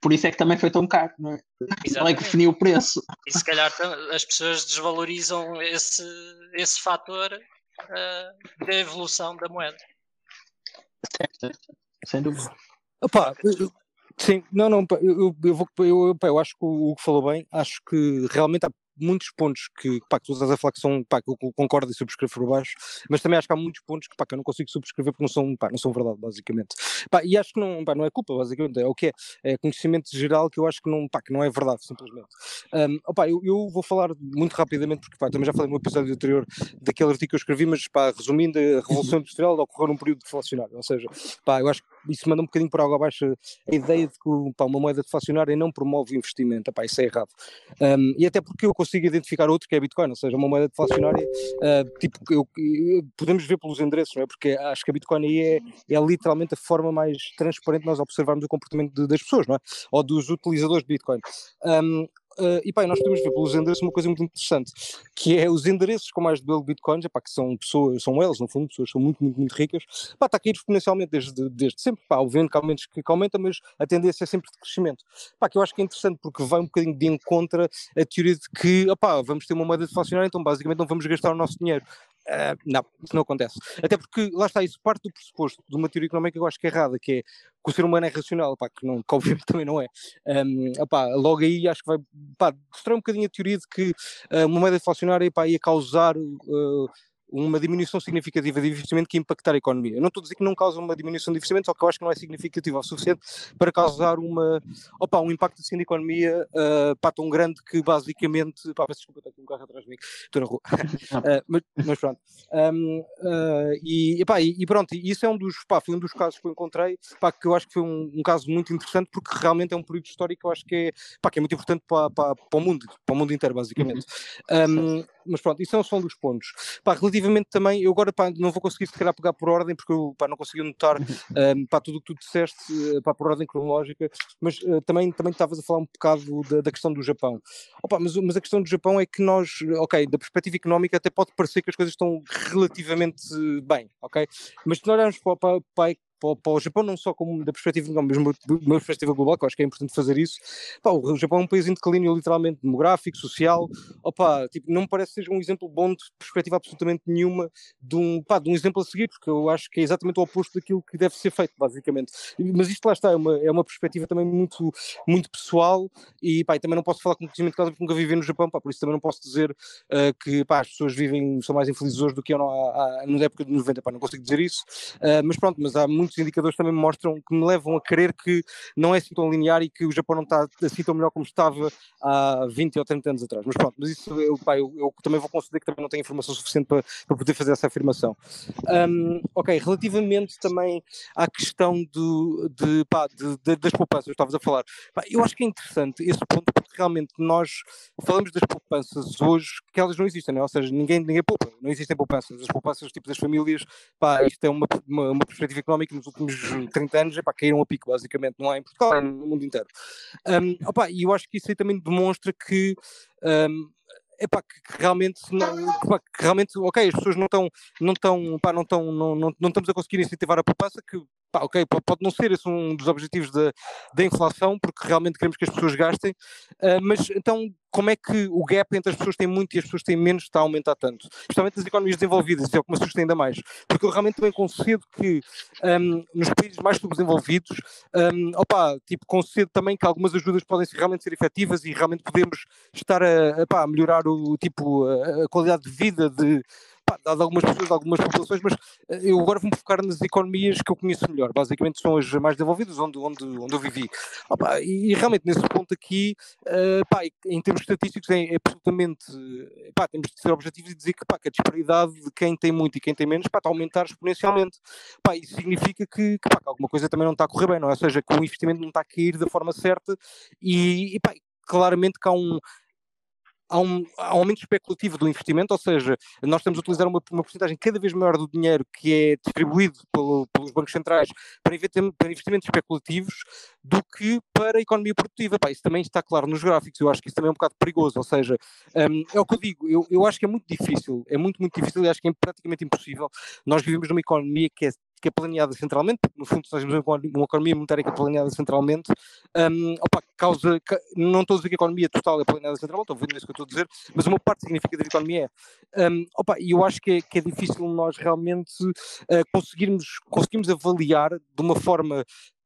Por isso é que também foi tão caro, não é? Ele é que definiu o preço. E se calhar as pessoas desvalorizam esse, esse fator uh, da evolução da moeda. Certo, sem dúvida. Opa, sim, não, não, eu, eu, vou, eu, eu acho que o que falou bem, acho que realmente há muitos pontos que, pá, que tu estás a falar que são, pá, que eu concordo e subscrevo por baixo, mas também acho que há muitos pontos que, pá, que eu não consigo subscrever porque não são, pá, não são verdade, basicamente. Pá, e acho que não, pá, não é culpa, basicamente, é o que é, é conhecimento geral que eu acho que não, pá, que não é verdade, simplesmente. Um, eu, eu vou falar muito rapidamente, porque pá, também já falei no episódio anterior daquele artigo que eu escrevi, mas pá, resumindo, a Revolução Industrial ocorreu num período deflacionário, ou seja, pá, eu acho que isso manda um bocadinho por água abaixo a ideia de que pá, uma moeda deflacionária não promove investimento, pá, isso é errado. Um, e até porque eu consigo identificar outro que é Bitcoin, ou seja, uma moeda deflacionária, uh, tipo, eu, podemos ver pelos endereços, não é? Porque acho que a Bitcoin aí é, é literalmente a forma mais transparente de nós observarmos o comportamento de, das pessoas, não é? Ou dos utilizadores de Bitcoin. Um, Uh, e pá, nós podemos ver pelos endereços uma coisa muito interessante, que é os endereços com mais de mil bitcoins, epá, que são pessoas, são elas, no fundo, pessoas são muito, muito, muito ricas, pá, está a cair exponencialmente desde, desde sempre, pá, obviamente que momentos que, que aumenta, mas a tendência é sempre de crescimento. Pá, que eu acho que é interessante porque vai um bocadinho de encontro a teoria de que, opá, vamos ter uma moeda deflacionária, então basicamente não vamos gastar o nosso dinheiro. Uh, não, isso não acontece. Até porque, lá está, isso parte do pressuposto de uma teoria económica que eu acho que é errada, que é que o ser humano é racional, pá, que, não, que obviamente também não é. Um, logo aí acho que vai pá, destrói um bocadinho a teoria de que uh, uma moeda deflacionária pá, ia causar uh, uma diminuição significativa de investimento que impactar a economia. Eu não estou a dizer que não causa uma diminuição de investimento, só que eu acho que não é significativa o suficiente para causar uma, opa, um impacto assim na economia uh, pá, tão grande que basicamente. Pá, desculpa, está aqui um carro atrás de mim, estou na rua. uh, mas, mas, pronto. Um, uh, e, epá, e, e, pronto, isso é um dos, pá, foi um dos casos que eu encontrei, pá, que eu acho que foi um, um, caso muito interessante porque realmente é um período histórico que eu acho que é, pá, que é muito importante para, para, para o mundo, para o mundo inteiro, basicamente. Um, mas pronto, isso é só um dos pontos. Pá, relativamente também, eu agora pá, não vou conseguir se calhar pegar por ordem, porque eu pá, não consegui notar um, pá, tudo o que tu disseste eh, pá, por ordem cronológica, mas uh, também também estavas a falar um bocado da, da questão do Japão. Opa, mas, mas a questão do Japão é que nós, ok, da perspectiva económica até pode parecer que as coisas estão relativamente bem, ok? Mas se nós olharmos para, para, para para, para, o Japão, não só como da perspectiva, não, mesmo da perspectiva global, que eu acho que é importante fazer isso. Pá, o Japão é um país em declínio, literalmente, demográfico, social. Opa, tipo, não me parece que seja um exemplo bom de perspectiva absolutamente nenhuma de um, pá, de um exemplo a seguir, porque eu acho que é exatamente o oposto daquilo que deve ser feito, basicamente. Mas isto lá está, é uma, é uma perspectiva também muito, muito pessoal e, pá, e também não posso falar com conhecimento de causa porque nunca vivi no Japão, pá, por isso também não posso dizer uh, que pá, as pessoas vivem, são mais infelizes hoje do que eu na, época de 90, pá, não consigo dizer isso, uh, mas pronto, mas há muitos indicadores também me mostram, que me levam a crer que não é assim tão linear e que o Japão não está assim tão melhor como estava há 20 ou 30 anos atrás. Mas pronto, mas isso eu, pá, eu, eu também vou conceder que também não tenho informação suficiente para, para poder fazer essa afirmação. Um, ok, relativamente também à questão do, de, pá, de, de, das poupanças, estavas a falar, pá, eu acho que é interessante esse ponto porque realmente nós falamos das poupanças hoje que elas não existem, né? ou seja, ninguém, ninguém poupa, não existem poupanças. As poupanças tipo das famílias, pá, isto é uma, uma, uma perspectiva económica nos últimos 30 anos, epá, caíram a pico, basicamente, não é em Portugal, é no mundo inteiro. Um, opa, e eu acho que isso aí também demonstra que um, epá, que, realmente epá, que realmente, ok, as pessoas não estão, não estão, não estão, não, não, não estamos a conseguir incentivar a poupança, que pá, ok, pode não ser esse um dos objetivos da, da inflação, porque realmente queremos que as pessoas gastem, uh, mas então como é que o gap entre as pessoas que têm muito e as pessoas que têm menos está a aumentar tanto? Especialmente nas economias desenvolvidas, isso é o que me assusta ainda mais. Porque eu realmente também concedo que um, nos países mais subdesenvolvidos, um, opa, tipo, concedo também que algumas ajudas podem realmente ser efetivas e realmente podemos estar a, a, a melhorar o, tipo, a, a qualidade de vida de pá, dado algumas pessoas, algumas populações, mas eh, eu agora vou-me focar nas economias que eu conheço melhor, basicamente são as mais desenvolvidas, onde, onde, onde eu vivi. E, e, realmente nesse ponto aqui, uh, pá, em termos estatísticos, é, é absolutamente, pá, temos de ser objetivos e dizer que, pá, que a disparidade de quem tem muito e quem tem menos pá, está a aumentar exponencialmente. Pá, isso significa que, que, pá, que alguma coisa também não está a correr bem, não é? Ou seja, que o investimento não está a cair da forma certa e, e pá, claramente que há um, há um, um aumento especulativo do investimento, ou seja, nós estamos a utilizar uma, uma porcentagem cada vez maior do dinheiro que é distribuído pelo, pelos bancos centrais para, para, investimentos especulativos do que para a economia produtiva. Pá, isso também está claro nos gráficos, eu acho que isso também é um bocado perigoso, ou seja, um, é o que eu digo, eu, eu acho que é muito difícil, é muito, muito difícil e acho que é praticamente impossível. Nós vivemos numa economia que é que é planeada centralmente, porque no fundo nós temos uma economia monetária que é planeada centralmente, um, opa, causa, não estou a dizer que a economia total é planeada centralmente, estou vendo isso que eu estou a dizer, mas uma parte significativa da economia é. Um, opa, e eu acho que é, que é difícil nós realmente uh, conseguirmos, conseguirmos avaliar de uma forma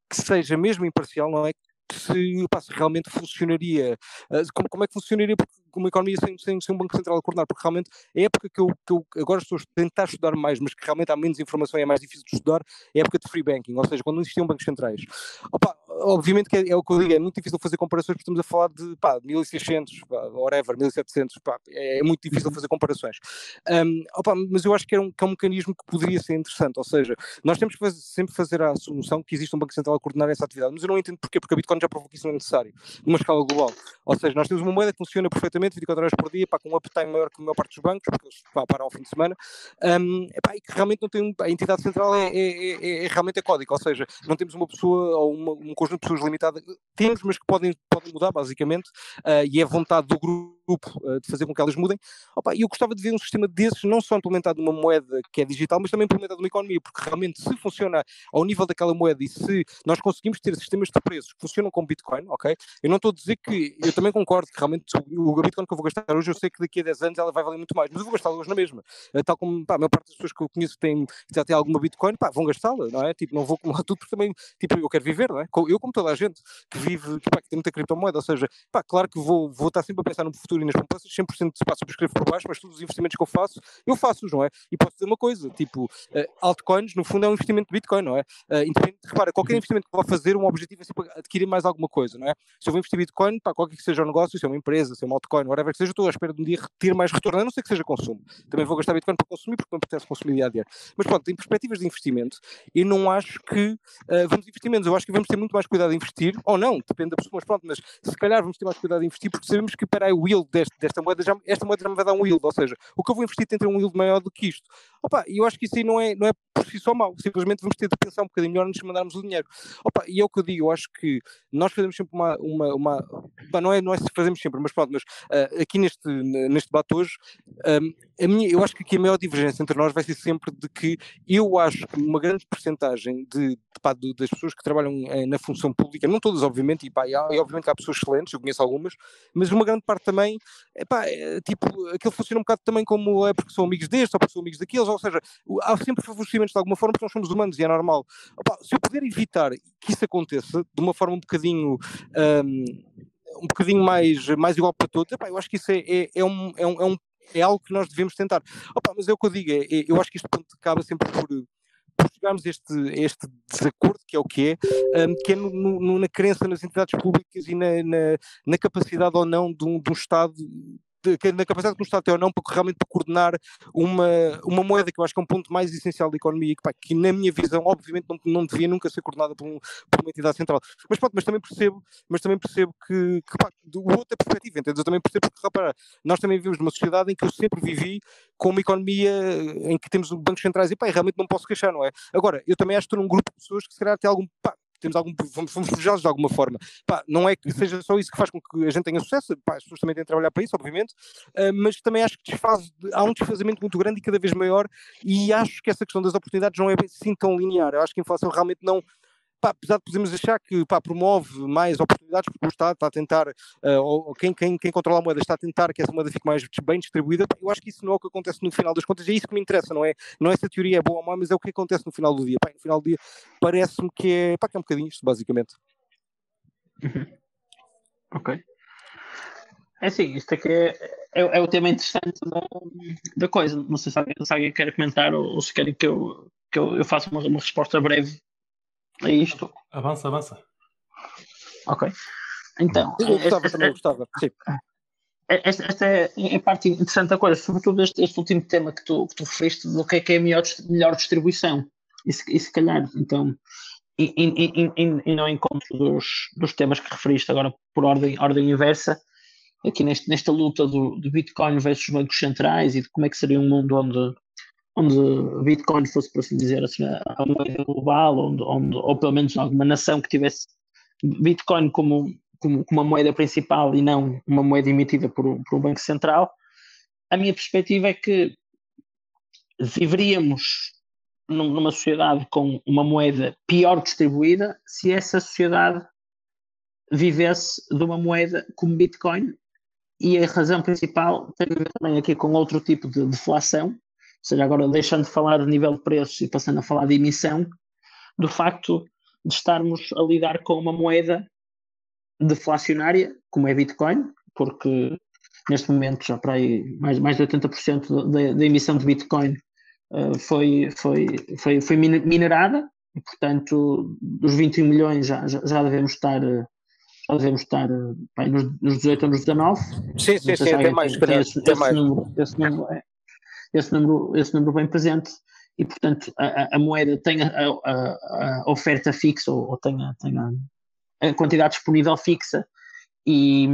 que seja mesmo imparcial, não é? Se, opa, se realmente funcionaria, uh, como, como é que funcionaria, uma economia sem, sem, sem um Banco Central a coordenar, porque realmente a época que eu, que eu agora estou a tentar estudar mais, mas que realmente há menos informação e é mais difícil de estudar, é a época de free banking, ou seja, quando não existiam bancos centrais. Opa, obviamente que é, é, o que eu digo, é muito difícil fazer comparações, porque estamos a falar de pá, 1600, pá, whatever, 1700, pá, é, é, muito difícil uhum. fazer comparações. Um, opa, mas eu acho que é, um, que é um mecanismo que poderia ser interessante, ou seja, nós temos que fazer, sempre fazer a solução que existe um Banco Central a coordenar essa atividade, mas eu não entendo porquê, porque a Bitcoin já provou que isso não é necessário, numa escala global. Ou seja, nós temos uma moeda que funciona perfeitamente 24 horas por dia, pá, com um uptime maior que a maior parte dos bancos, porque eles pá, param ao fim de semana, um, e que realmente não tem, a entidade central é, é, é, é realmente é código, ou seja, não temos uma pessoa ou uma, um conjunto de pessoas limitado, temos, mas que podem, podem mudar, basicamente, uh, e é vontade do grupo uh, de fazer com que elas mudem. Opa, eu gostava de ver um sistema desses, não só implementado numa moeda que é digital, mas também implementado numa economia, porque realmente se funciona ao nível daquela moeda e se nós conseguimos ter sistemas de preços que funcionam com Bitcoin, ok? Eu não estou a dizer que, eu também concordo que realmente o Bitcoin que eu vou gastar hoje, eu sei que daqui a 10 anos ela vai valer muito mais, mas eu vou gastá-la hoje na mesma. Uh, tal como pá, a maior parte das pessoas que eu conheço tem, já tem alguma Bitcoin, pá, vão gastá-la, não é? Tipo, não vou acumular tudo, porque também, tipo, eu quero viver, não é? Eu, como toda a gente que vive, que, pá, que tem muita criptomoeda, ou seja, pá, claro que vou, vou estar sempre a pensar no futuro e nas poupanças, 100% pá, subscrevo por baixo, mas todos os investimentos que eu faço, eu faço-os, não é? E posso dizer uma coisa, tipo, uh, altcoins, no fundo, é um investimento de Bitcoin, não é? Uh, independente, repara, qualquer uhum. investimento que vou fazer, um objetivo é sempre adquirir mais alguma coisa, não é? Se eu vou investir Bitcoin, pá, qualquer que seja o negócio, se é uma empresa, se é uma altcoin, whatever que seja, estou à espera de um dia ter mais retorno, a não ser que seja consumo. Também vou gastar Bitcoin para consumir, porque me apetece consumir dia a dia. Mas pronto, em perspectivas de investimento, eu não acho que uh, vamos investir menos, eu acho que vamos ter muito mais cuidado em investir, ou não, depende da pessoa, mas pronto, mas se calhar vamos ter mais cuidado em investir, porque sabemos que para o yield deste, desta moeda, já, esta moeda já me vai dar um yield, ou seja, o que eu vou investir tem que ter um yield maior do que isto. Opa, e eu acho que isso aí não é, não é por si só mau, simplesmente vamos ter de pensar um bocadinho melhor antes de mandarmos o dinheiro. Opa, e é o que eu digo, eu acho que nós fazemos sempre uma, uma, uma não, é, não é se fazemos sempre, mas pronto, mas uh, aqui neste, neste debate hoje, um, a minha, eu acho que aqui a maior divergência entre nós vai ser sempre de que eu acho que uma grande porcentagem de, de, pá, de, das pessoas que trabalham eh, na função pública, não todas obviamente, e, pá, e, há, e obviamente há pessoas excelentes, eu conheço algumas, mas uma grande parte também, epá, é, tipo, aquilo funciona um bocado também como é porque são amigos destes ou porque são amigos daqueles, ou seja, há sempre favorecimentos de alguma forma porque nós somos humanos e é normal. Se eu puder evitar que isso aconteça de uma forma um bocadinho. Um, um bocadinho mais, mais igual para todos, epá, eu acho que isso é, é, é, um, é, um, é, é algo que nós devemos tentar. Opa, mas é o que eu digo, é, é eu acho que isto acaba sempre por chegarmos a este, este desacordo, que é o que é, um, que é no, no, na crença nas entidades públicas e na, na, na capacidade ou não de um, de um Estado na capacidade que o Estado tem ou não para realmente para coordenar uma, uma moeda que eu acho que é um ponto mais essencial da economia que, pá, que na minha visão, obviamente, não, não devia nunca ser coordenada por, um, por uma entidade central. Mas pronto, mas também percebo, mas também percebo que, que pá, do outra perspectiva, entende? Eu também percebo que, repara, nós também vivemos numa sociedade em que eu sempre vivi com uma economia em que temos bancos centrais e pá, realmente não posso queixar, não é? Agora, eu também acho que estou num grupo de pessoas que se calhar tem algum, pá, temos algum, fomos, fomos de alguma forma. Pá, não é que uhum. seja só isso que faz com que a gente tenha sucesso, pá, as pessoas também têm de trabalhar para isso, obviamente, uh, mas também acho que desfaz, há um desfazamento muito grande e cada vez maior, e acho que essa questão das oportunidades não é assim tão linear. Eu acho que a inflação realmente não pá, apesar de podermos achar que pá, promove mais oportunidades, porque o Estado está a tentar, uh, ou quem, quem, quem controla a moeda está a tentar que essa moeda fique mais bem distribuída, eu acho que isso não é o que acontece no final das contas, é isso que me interessa, não é, não é se a teoria é boa ou má, mas é o que acontece no final do dia. Pá, no final do dia parece-me que é, pá, que é um bocadinho isto, basicamente. Uhum. Ok. É sim, isto aqui é, é, é, o tema interessante da, da coisa. Não sei se alguém, se alguém quer comentar ou, ou se querem que eu, que eu, eu faça uma, uma resposta breve é isto. Avança, avança. Ok. Então. Eu gostava, também gostava. Sim. É, esta, esta é, é, a parte interessante da coisa, sobretudo este, este último tema que tu, que tu referiste, do que é que é a melhor, melhor distribuição. E se, e se calhar, então, e, e, e, e não encontro dos, dos temas que referiste agora por ordem, ordem inversa, aqui neste, nesta luta do, do Bitcoin versus bancos centrais e de como é que seria um mundo onde onde Bitcoin fosse, por assim dizer, assim, a moeda global, onde, onde, ou pelo menos alguma nação que tivesse Bitcoin como, como, como uma moeda principal e não uma moeda emitida por, por um banco central, a minha perspectiva é que viveríamos numa sociedade com uma moeda pior distribuída se essa sociedade vivesse de uma moeda como Bitcoin. E a razão principal tem a ver também aqui com outro tipo de deflação seja, agora deixando de falar de nível de preços e passando a falar de emissão, do facto de estarmos a lidar com uma moeda deflacionária, como é Bitcoin, porque neste momento já para aí mais, mais de 80% da, da emissão de Bitcoin uh, foi, foi, foi, foi minerada, e portanto dos 21 milhões já, já, já devemos estar já devemos estar bem, nos, nos 18 ou nos 19. Sim, sim, sim, até mais, tem, esse, esse, mais. Número, esse número é, esse número, esse número bem presente e, portanto, a, a moeda tem a, a, a, oferta fixa ou, ou tem, a, tem a, quantidade disponível fixa e,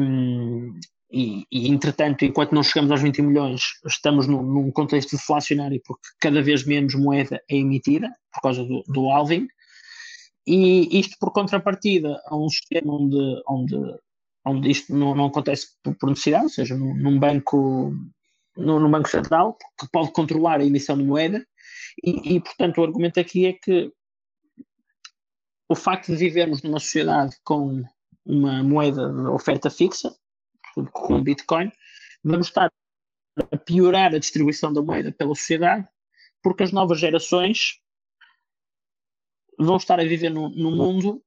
e, e, entretanto, enquanto não chegamos aos 20 milhões, estamos num, num, contexto deflacionário porque cada vez menos moeda é emitida por causa do, do halving e isto por contrapartida a um sistema onde, onde, onde isto não, não acontece por necessidade, ou seja, num, num banco no, no, Banco Central, que pode controlar a emissão de moeda, e, e, portanto o argumento aqui é que o facto de vivermos numa sociedade com uma moeda de oferta fixa, como Bitcoin, vamos estar a piorar a distribuição da moeda pela sociedade, porque as novas gerações vão estar a viver num, num mundo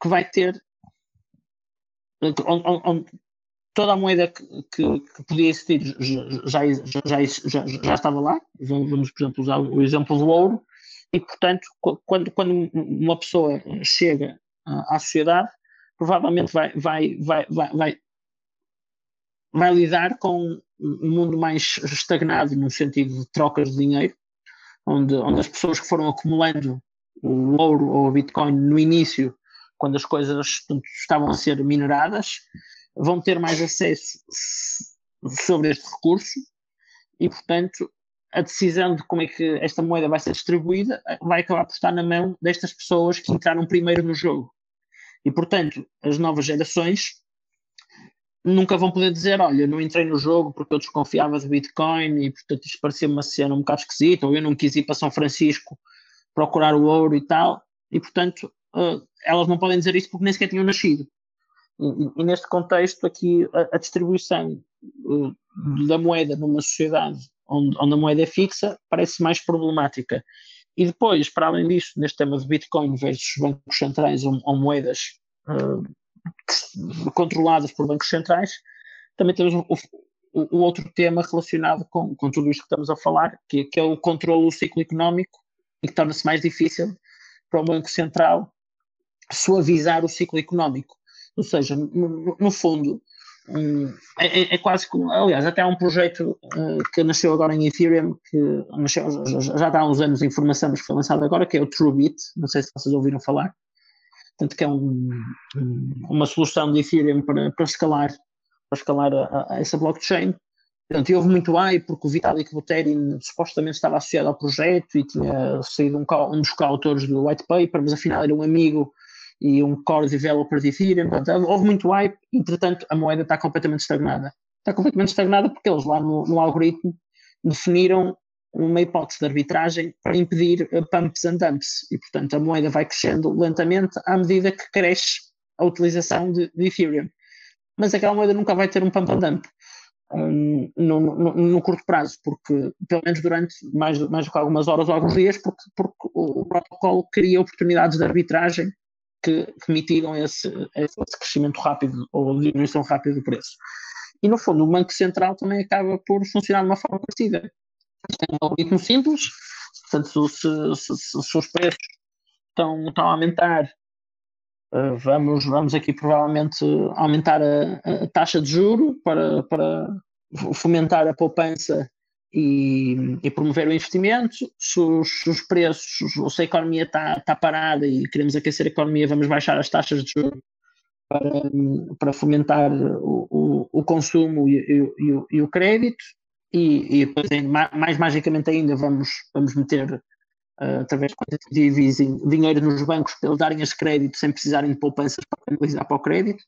que vai ter onde, onde, toda a moeda que, que, que podia existir já, já, já, já, estava lá. Vamos, por exemplo, usar o exemplo do ouro. E, portanto, quando, quando uma pessoa chega à sociedade, provavelmente vai, vai, vai, vai, vai, vai lidar com um mundo mais estagnado, no sentido de trocas de dinheiro, onde, onde as pessoas que foram acumulando o ouro ou o Bitcoin no início, quando as coisas estavam a ser mineradas, vão ter mais acesso sobre este recurso e, portanto, a decisão de como é que esta moeda vai ser distribuída vai acabar por estar na mão destas pessoas que entraram primeiro no jogo. E, portanto, as novas gerações nunca vão poder dizer: Olha, não entrei no jogo porque eu desconfiava de Bitcoin e, portanto, isto parecia-me uma cena um bocado esquisita, ou eu não quis ir para São Francisco procurar o ouro e tal. E, portanto, uh, elas não podem dizer isso porque nem sequer tinham nascido. E, e neste contexto, aqui, a, a distribuição uh, da moeda numa sociedade onde, onde a moeda é fixa parece mais problemática. E depois, para além disso, neste tema de Bitcoin versus bancos centrais ou, ou moedas uh, controladas por bancos centrais, também temos o, o, outro tema relacionado com, com tudo isto que estamos a falar, que, que é o controle do ciclo económico e que torna-se mais difícil para o Banco Central suavizar o ciclo económico. Ou seja, no, no fundo, um, é, é, quase como, aliás, até há um projeto uh, que nasceu agora em Ethereum, que nasceu, já, já há uns anos em formação, mas foi lançado agora, que é o TrueBit, não sei se vocês ouviram falar, portanto que é um, um, uma solução de Ethereum para, para escalar, para escalar a, a essa blockchain. Portanto, houve muito hype porque o Vitalik Buterin supostamente estava associado ao projeto e tinha sido um, um dos coautores do white paper, mas afinal era um amigo e um core developer de Ethereum. Portanto, houve muito hype, entretanto, a moeda está completamente estagnada. Está completamente estagnada porque eles lá no, no algoritmo definiram uma hipótese de arbitragem para impedir pumps and dumps e, portanto, a moeda vai crescendo lentamente à medida que cresce a utilização de, de Ethereum. Mas aquela moeda nunca vai ter um pump and dump. Um, no, no, no, curto prazo, porque pelo menos durante mais, mais do que algumas horas ou alguns dias, porque, porque o protocolo cria oportunidades de arbitragem que, mitigam esse, esse, crescimento rápido ou diminuição rápida do preço. E no fundo, o Banco Central também acaba por funcionar de uma forma parecida. Tem um algoritmo simples, portanto, se, se, se, se os preços estão, estão a aumentar, uh, vamos, vamos aqui provavelmente aumentar a, a taxa de juro para, para fomentar a poupança e, e, promover o investimento. Se os, os preços, se a economia está tá parada e queremos aquecer a economia, vamos baixar as taxas de juros para, para fomentar o, o, o consumo e, e, e, o, crédito. E, e depois, mais magicamente ainda, vamos, vamos meter, uh, através de quantitative easing, dinheiro nos bancos para eles darem esse crédito sem precisarem de poupanças para canalizar para o crédito.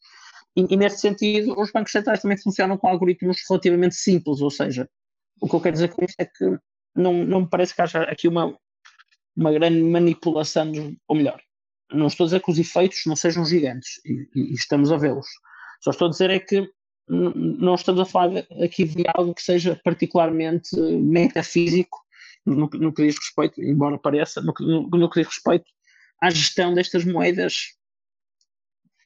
E, e nesse sentido, os bancos centrais também funcionam com algoritmos relativamente simples, ou seja, o que eu quero dizer com isto é que não, não me parece que haja aqui uma, uma grande manipulação, ou melhor, não estou a dizer que os efeitos não sejam gigantes, e, e estamos a vê-los. Só estou a dizer é que não estamos a falar aqui de algo que seja particularmente metafísico no, no que diz respeito, embora pareça, no, no, no que diz respeito à gestão destas moedas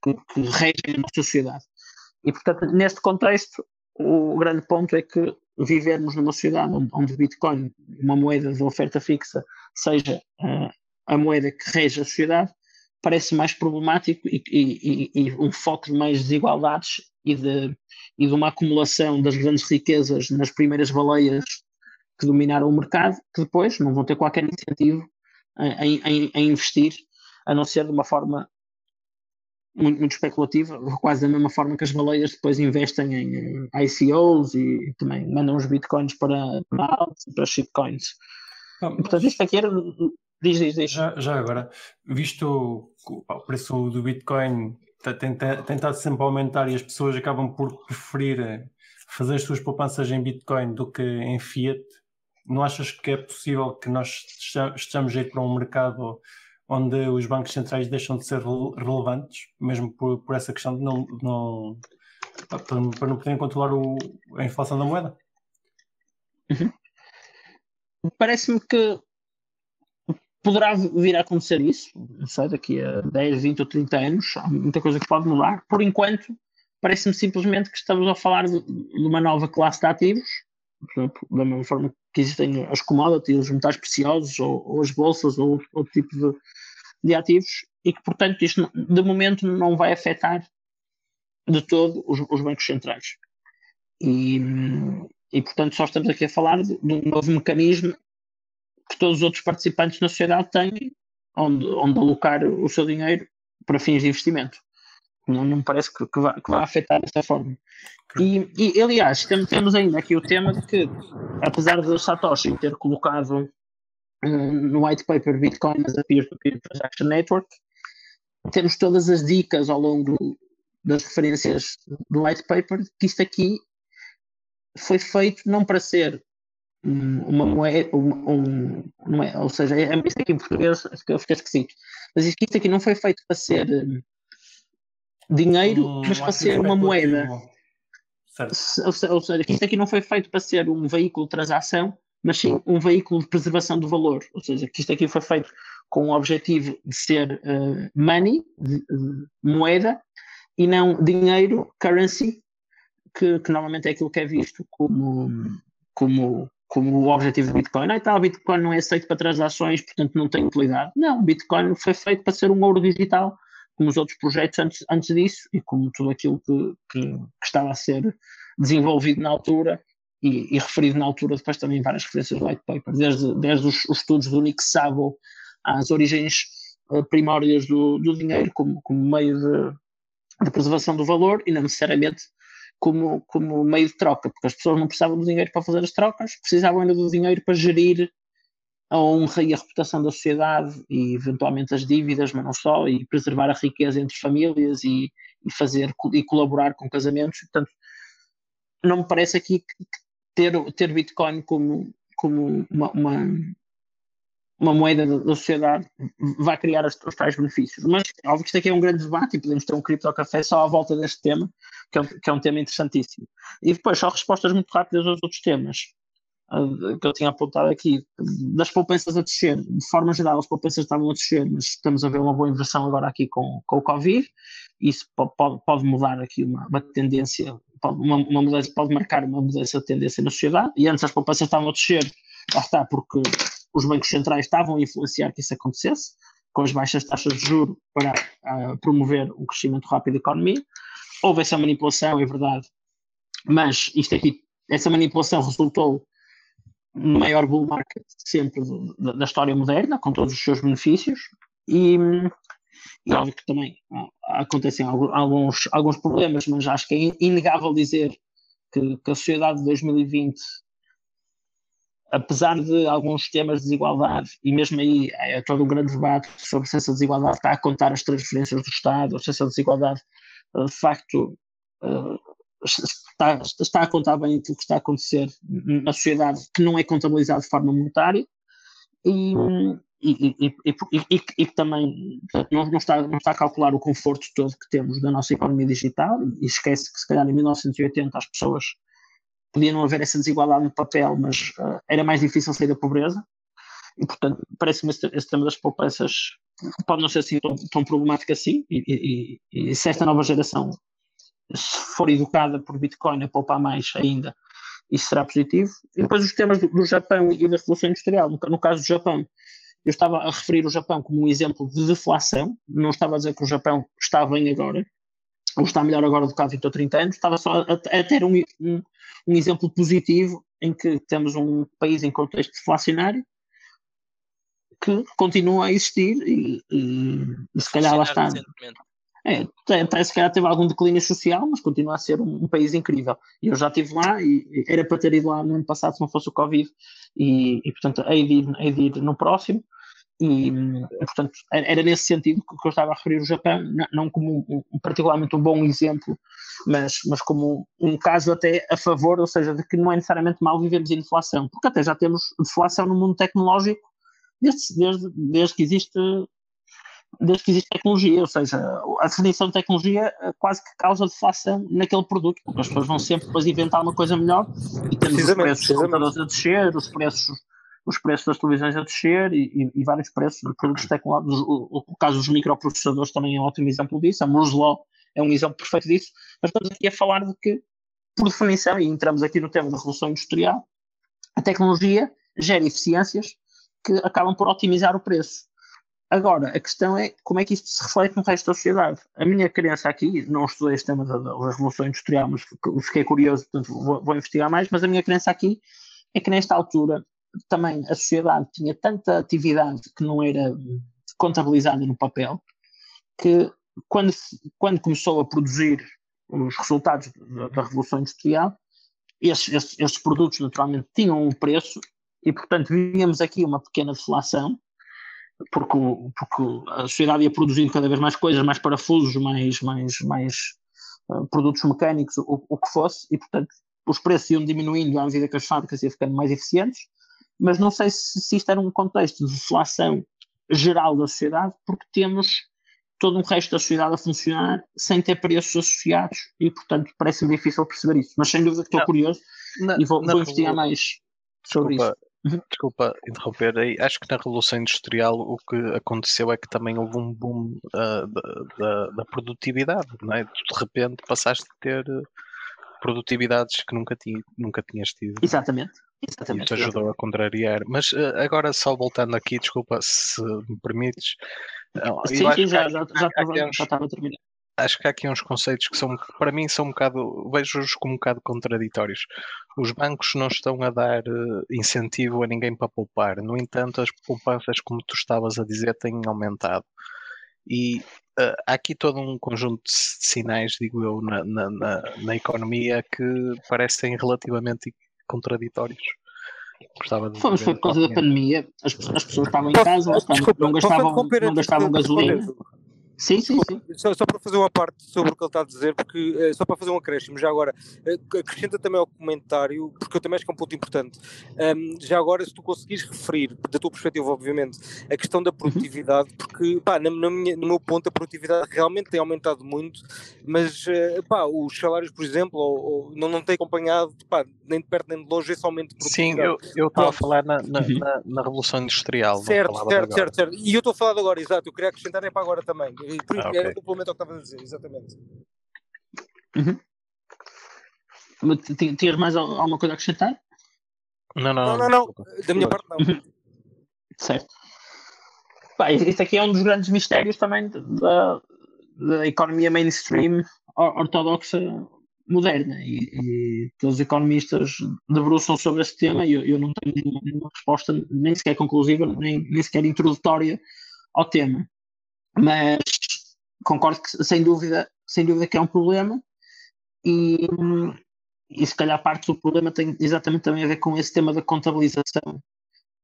que, que regem a nossa sociedade. E, portanto, neste contexto, o grande ponto é que vivermos numa sociedade onde, o Bitcoin, uma moeda de oferta fixa, seja uh, a moeda que rege a sociedade, parece mais problemático e, e, e, um foco de mais desigualdades e de, e de uma acumulação das grandes riquezas nas primeiras baleias que dominaram o mercado, que depois não vão ter qualquer incentivo em, em, em investir, a não ser de uma forma muito, muito especulativa, quase da mesma forma que as baleias depois investem em ICOs e também mandam os bitcoins para, para para shitcoins. Ah, Portanto, isto aqui era. Diz, diz, diz. Já, já agora, visto o preço do bitcoin tem, tem estado sempre aumentar e as pessoas acabam por preferir eh, fazer as suas poupanças em bitcoin do que em fiat, não achas que é possível que nós estejamos a ir para um mercado onde os bancos centrais deixam de ser relevantes, mesmo por, por essa questão de não, não para, para, não poderem controlar o, a inflação da moeda. Uhum. Parece-me que poderá vir a acontecer isso, não sei, daqui a 10, 20 ou 30 anos, há muita coisa que pode mudar. Por enquanto, parece-me simplesmente que estamos a falar de, de uma nova classe de ativos, exemplo, da mesma forma que existem as commodities, os metais preciosos, ou, ou as bolsas, ou outro tipo de, de ativos, e que, portanto, isto de momento não vai afetar de todo os, os bancos centrais. E, e, portanto, só estamos aqui a falar de, de, um novo mecanismo que todos os outros participantes na sociedade têm, onde, onde alocar o seu dinheiro para fins de investimento. Não, não me parece que, que, vá, que vá afetar dessa forma. E, e, aliás, temos ainda aqui o tema de que, apesar de Satoshi ter colocado no white paper Bitcoin as a peer-to-peer transaction network, temos todas as dicas ao longo das referências do white paper que isto aqui foi feito não para ser uma moeda, um, um, é, ou seja, é, isto aqui em português, eu fiquei esquecido, mas isto aqui não foi feito para ser um, dinheiro, hum, mas para ser uma moeda. Ou seja, isto aqui não foi feito para ser um veículo de transação, mas sim um veículo de preservação do valor. Ou seja, que isto aqui foi feito com o objetivo de ser uh, money, de, de, moeda, e não dinheiro, currency, que, que, normalmente é aquilo que é visto como, como, como o objetivo do Bitcoin. Ah, tá, o Bitcoin não é aceito para transações, portanto não tem utilidade. Não, Bitcoin foi feito para ser um ouro digital, como os outros projetos antes, antes disso, e como tudo aquilo que, que, que estava a ser desenvolvido na altura e, e, referido na altura depois também várias referências do white paper, desde, desde os, os estudos do Nick Szabo às origens uh, do, do dinheiro como, como meio de, de, preservação do valor e não necessariamente como, como meio de troca, porque as pessoas não precisavam do dinheiro para fazer as trocas, precisavam ainda do dinheiro para gerir a honra e a reputação da sociedade e eventualmente as dívidas, mas não só, e preservar a riqueza entre famílias e, e fazer e colaborar com casamentos. Portanto, não me parece aqui que ter, ter Bitcoin como, como uma, uma, uma moeda da, sociedade vai criar os, os tais benefícios. Mas óbvio que isto aqui é um grande debate e podemos ter um cripto café só à volta deste tema, que é, um, que é um tema interessantíssimo. E depois, só respostas muito rápidas aos outros temas que eu tinha apontado aqui, das poupanças a descer, de forma geral as poupanças estavam a descer, mas estamos a ver uma boa inversão agora aqui com, com o Covid, isso pode, pode, mudar aqui uma, uma tendência, uma, uma mudança, pode marcar uma mudança de tendência na sociedade, e antes as poupanças estavam a descer, lá está, porque os bancos centrais estavam a influenciar que isso acontecesse, com as baixas taxas de juros para uh, promover o crescimento rápido da economia. Houve essa manipulação, é verdade, mas isto aqui, essa manipulação resultou maior bull market sempre da, da, história moderna, com todos os seus benefícios, e, e óbvio que também acontecem alguns, alguns problemas, mas acho que é inegável dizer que, que a sociedade de 2020 apesar de alguns temas de desigualdade, e mesmo aí é todo um grande debate sobre se essa desigualdade está a contar as transferências do Estado, ou se essa desigualdade de facto está, está a contar bem aquilo que está a acontecer na sociedade que não é contabilizado de forma monetária. E, e, e, e, também não, está, não está a calcular o conforto todo que temos da nossa economia digital e esquece que se calhar em 1980 as pessoas podia não haver essa desigualdade no papel, mas uh, era mais difícil sair da pobreza e portanto parece-me esse, esse tema das poupanças pode não ser assim tão, tão problemático assim e, e, e se esta nova geração se for educada por Bitcoin a poupar mais ainda, isso será positivo. E depois os temas do, do Japão e da Revolução Industrial. No, no, caso do Japão, eu estava a referir o Japão como um exemplo de deflação, não estava a dizer que o Japão está bem agora, ou está melhor agora do que há 20 ou 30 anos, estava só a, a ter um, um, um, exemplo positivo em que temos um país em contexto deflacionário que continua a existir e, e, e se calhar lá está. É, até se calhar teve algum declínio social, mas continua a ser um, um, país incrível. E eu já estive lá e era para ter ido lá no ano passado se não fosse o Covid, e, e portanto hei de, ir, hei de ir no próximo. E, portanto, era nesse sentido que eu estava a referir o Japão, não como um, um, particularmente um bom exemplo, mas, mas como um caso até a favor, ou seja, de que não é necessariamente mal vivemos em inflação, porque até já temos deflação no mundo tecnológico desde, desde, desde que existe desde que existe tecnologia, ou seja, a definição de tecnologia eh, quase que causa deflação naquele produto, porque as pessoas vão sempre depois inventar uma coisa melhor e temos os preços dos computadores a descer, os preços, os preços das televisões a descer e, e, e vários preços de produtos tecnológicos. O, o, caso dos microprocessadores também é um ótimo exemplo disso, a Moore's Law é um exemplo perfeito disso, mas estamos aqui a falar de que, por definição, e entramos aqui no tema da revolução industrial, a tecnologia gera eficiências que acabam por otimizar o preço. Agora, a questão é como é que isto se reflete no resto da sociedade. A minha crença aqui, não estudei este tema da, da Revolução Industrial, mas fiquei curioso, portanto vou, vou, investigar mais, mas a minha crença aqui é que nesta altura também a sociedade tinha tanta atividade que não era contabilizada no papel, que quando, quando começou a produzir os resultados da, da Revolução Industrial, esses, esses, esses, produtos naturalmente tinham um preço e, portanto, víamos aqui uma pequena deflação, porque, porque a sociedade ia produzindo cada vez mais coisas, mais parafusos, mais, mais, mais uh, produtos mecânicos, o, o, que fosse, e, portanto, os preços iam diminuindo à medida que as fábricas iam ficando mais eficientes, mas não sei se, se isto era um contexto de deflação geral da sociedade, porque temos todo um resto da sociedade a funcionar sem ter preços associados e, portanto, parece-me difícil perceber isso. Mas sem dúvida que estou não, curioso na, e vou, vou investigar mais sobre desculpa, isso. Desculpa interromper aí. Acho que na Revolução Industrial o que aconteceu é que também houve um boom uh, da, da, da, produtividade, não é? De repente passaste a ter produtividades que nunca, ti, nunca tinhas tido. Exatamente. Exatamente. Te ajudou a contrariar. Mas uh, agora, só voltando aqui, desculpa se me permites. Sim, sim, já, já, já, estava, já estava a terminar. Acho que há aqui uns conceitos que são, para mim, são um bocado, vejo-os como um bocado contraditórios. Os bancos não estão a dar uh, incentivo a ninguém para poupar. No entanto, as poupanças, como tu estavas a dizer, têm aumentado. E uh, há aqui todo um conjunto de sinais, digo eu, na, na, na, na economia que parecem relativamente contraditórios. Gostava de Fomos por causa da pandemia, as, as pessoas estavam em casa, Desculpa, não gastavam, não gastavam gasolina. Sim, sim, sim. Só, só, para fazer uma parte sobre o que ele está a dizer, porque eh, só para fazer um acréscimo, já agora, eh, acrescenta também ao comentário, porque eu também acho que é um ponto importante. Um, já agora, se tu conseguires referir, da tua perspectiva, obviamente, a questão da produtividade, porque, pá, na, na minha, no meu ponto, a produtividade realmente tem aumentado muito, mas, eh, pá, os salários, por exemplo, ou, ou não, não têm acompanhado, pá, nem de perto nem de longe esse aumento de produtividade. Sim, eu estava a falar na, na, uhum. na, na, Revolução Industrial. Certo, certo, certo, certo. E eu estou a falar agora, exato, eu queria acrescentar é para agora também. Por isso, ah, okay. era complemento ao que estava a dizer, exatamente. Uhum. Tinhas mais alguma coisa a acrescentar? Não, não, não, não, não. da minha parte não. Uhum. Certo. Pá, este aqui é um dos grandes mistérios também da, da economia mainstream ortodoxa moderna e, e todos os economistas debruçam sobre esse tema e eu, eu não tenho nenhuma, nenhuma, resposta nem sequer conclusiva, nem, nem sequer introdutória ao tema. Mas concordo que sem dúvida, sem dúvida que é um problema e, e se calhar parte do problema tem exatamente também a ver com esse tema da contabilização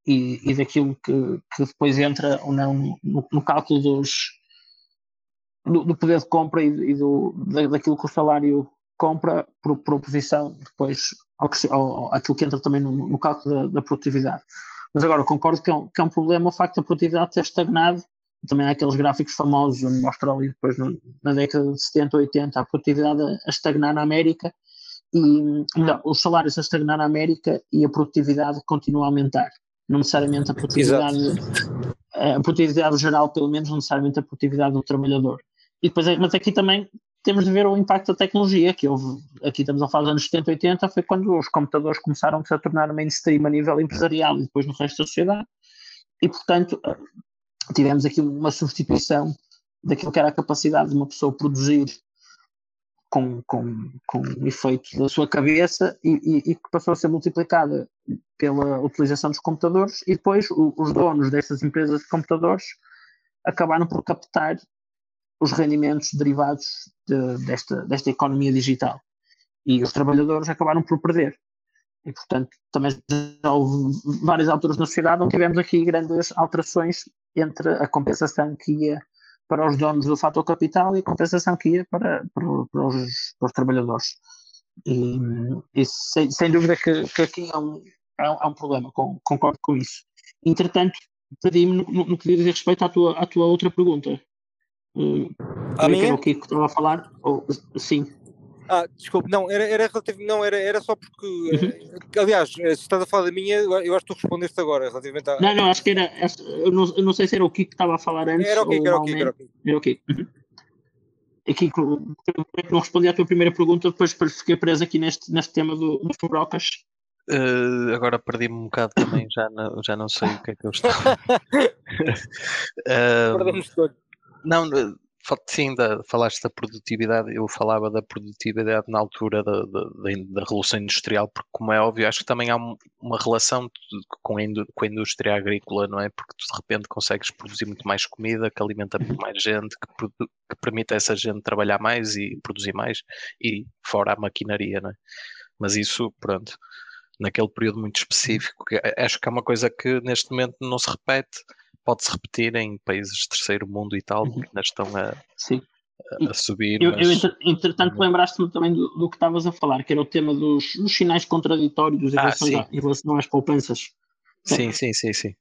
e, e daquilo que, que depois entra ou não no, no cálculo dos, do, do, poder de compra e, e do, da, daquilo que o salário compra por, por oposição depois ao que, ao, àquilo que entra também no, no cálculo da, da, produtividade. Mas agora concordo que é, um, que é um problema o facto da produtividade ter estagnado também há aqueles gráficos famosos onde mostra ali depois no, na década de 70, 80 a produtividade a, estagnar na América e melhor, os salários a estagnar na América e a produtividade continua a aumentar. Não necessariamente a produtividade, a produtividade geral, pelo menos, não necessariamente a produtividade do trabalhador. E depois, mas aqui também temos de ver o impacto da tecnologia, que houve, aqui estamos a falar dos anos 70, 80, foi quando os computadores começaram a tornar mainstream a nível empresarial e depois no resto da sociedade. E, portanto, tivemos aqui uma substituição daquilo que era a capacidade de uma pessoa produzir com, com, com efeito da sua cabeça e, que passou a ser multiplicada pela utilização dos computadores e depois o, os donos destas empresas de computadores acabaram por captar os rendimentos derivados de, desta, desta economia digital e os trabalhadores acabaram por perder. E, portanto, também já houve várias alturas na sociedade onde tivemos aqui grandes alterações entre a compensação que ia para os donos do fator capital e a compensação que ia para, para, para, os, para os, trabalhadores. E, e sem, sem, dúvida que, que aqui há um, há um, problema, com, concordo com isso. Entretanto, perdi-me no, no, que diz respeito à tua, à tua outra pergunta. Uh, a minha? o que estava a falar? Ou, sim. Ah, desculpe, não, era, era relativo, não, era, era só porque, uhum. Eh, aliás, eh, se estás a falar da minha, eu acho que tu respondeste agora, relativamente à... Não, não, acho que era, eu não, eu não sei se era o Kiko que estava a falar antes. Era o Kiko, era o Kiko, era o Kiko. Era o Kiko. Uhum. Aqui, não respondi à tua primeira pergunta, depois fiquei preso aqui neste, neste tema do, do Fubrocas. Uh, agora perdi-me um bocado também, já não, já não sei o que é que eu estava. uh, Perdemos todos. Não, Sim, da, falaste da produtividade, eu falava da produtividade na altura da, da, da, Revolução Industrial, porque, como é óbvio, acho que também há uma relação com a, com a indústria agrícola, não é? Porque tu de repente consegues produzir muito mais comida, que alimenta muito mais gente, que, que permite a essa gente trabalhar mais e produzir mais, e fora a maquinaria, não é? Mas isso, pronto, naquele período muito específico, acho que é uma coisa que neste momento não se repete pode-se repetir em países de terceiro mundo e tal, uhum. que ainda estão a, a, a subir. Eu, mas... eu entretanto, uhum. lembraste-me também do, do que estavas a falar, que era o tema dos, dos sinais contraditórios em, ah, relação, a, em relação às poupanças. Sim, sim, sim, sim.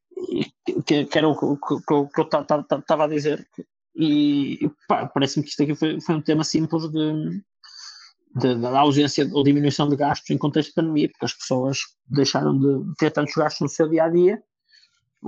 Que, que era o que, que, que eu estava a dizer. E parece-me que isto aqui foi, foi um tema simples de, de, da ausência ou diminuição de gastos em contexto de pandemia, porque as pessoas deixaram de ter tantos gastos no seu dia a dia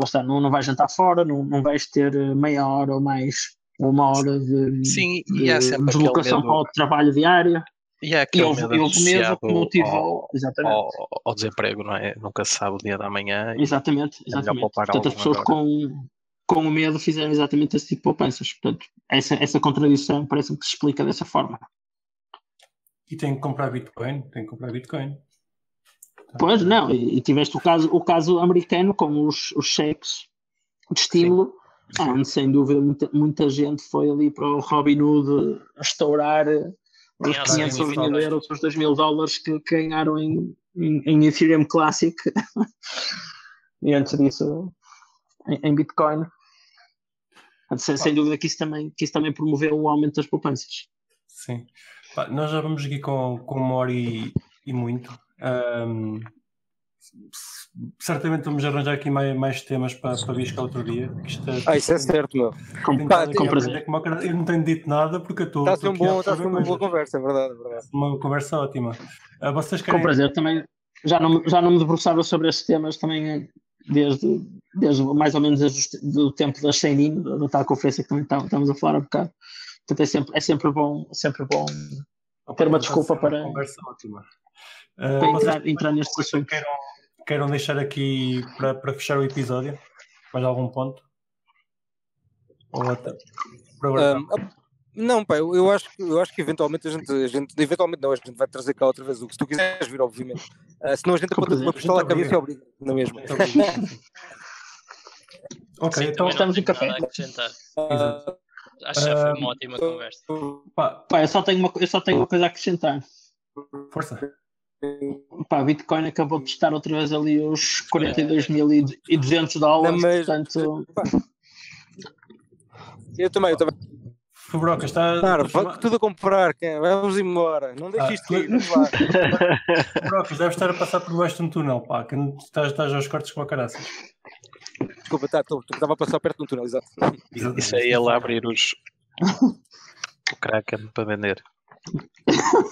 seja, não, não vais jantar fora, não, não vais ter eh, meia hora ou mais, ou uma hora de, Sim, de deslocação para o trabalho diário. E é aquele medo associado que motivou ao. Ao, ao, desemprego, não é? Nunca se sabe o dia da manhã. Exatamente, é exatamente. Portanto, as pessoas com, com o medo fizeram exatamente esse tipo de poupanças. Portanto, essa, essa contradição parece-me que se explica dessa forma. E tem que comprar Bitcoin, tem que comprar Bitcoin. Pois, não, e, tiveste o caso, o caso americano com os, os cheques de estímulo, Sim. onde sem dúvida muita, muita gente foi ali para o Robin Hood estourar os 500 mil euros, os 2 mil dólares que ganharam em, em, em Ethereum Classic e antes disso em, em Bitcoin. Sem, sem, dúvida que isso, também, que isso também promoveu o aumento das poupanças. Sim. nós já vamos aqui com, com uma hora e, e muito. Um, certamente vamos arranjar aqui mais, mais temas para, para Bisca outro dia. Isto é, ah, isso é certo, meu. Com, pá, com prazer. Eu não tenho dito nada porque eu estou. Está a ser um bom, está uma boa conversa, é verdade, é verdade. Uma conversa ótima. Uh, vocês querem... Com prazer, também já não, já não me debruçava sobre estes temas também desde, desde mais ou menos desde o tempo da Sheinin, da tal conferência que também estamos a falar um bocado. Portanto, é sempre, é sempre bom, sempre bom ter uma desculpa para. Conversa ótima. Uh, para entrar, entrar neste assunto. Queiram, queiram deixar aqui para, para fechar o episódio? Mais algum ponto? Ou até, um, não, pá, eu, eu, acho, eu acho que eventualmente a gente, a gente, eventualmente não, a gente vai trazer cá outra vez o que se tu quiseres vir, obviamente. Uh, senão a gente aponta uma pistola à cabeça e obriga, não é mesmo? ok, Sim, então estamos em café. Uh, acho que já foi uma ótima conversa. Pá, pá, eu, só tenho uma, eu só tenho uma coisa a acrescentar. Força. Pá, Bitcoin acabou de estar outra vez ali os 42.200 dólares, mas, portanto... Eu também, eu também. Fubroca, está. Claro, tudo a comprar, vamos embora. Não deixes ah, isto lá. Fubrocas, deve estar a passar por baixo de um túnel, pá, que estás, estás aos cortes com a caraça. Desculpa, tá, estava a passar perto de um túnel, exato. Isso aí é ele a abrir os. o Kraken para vender.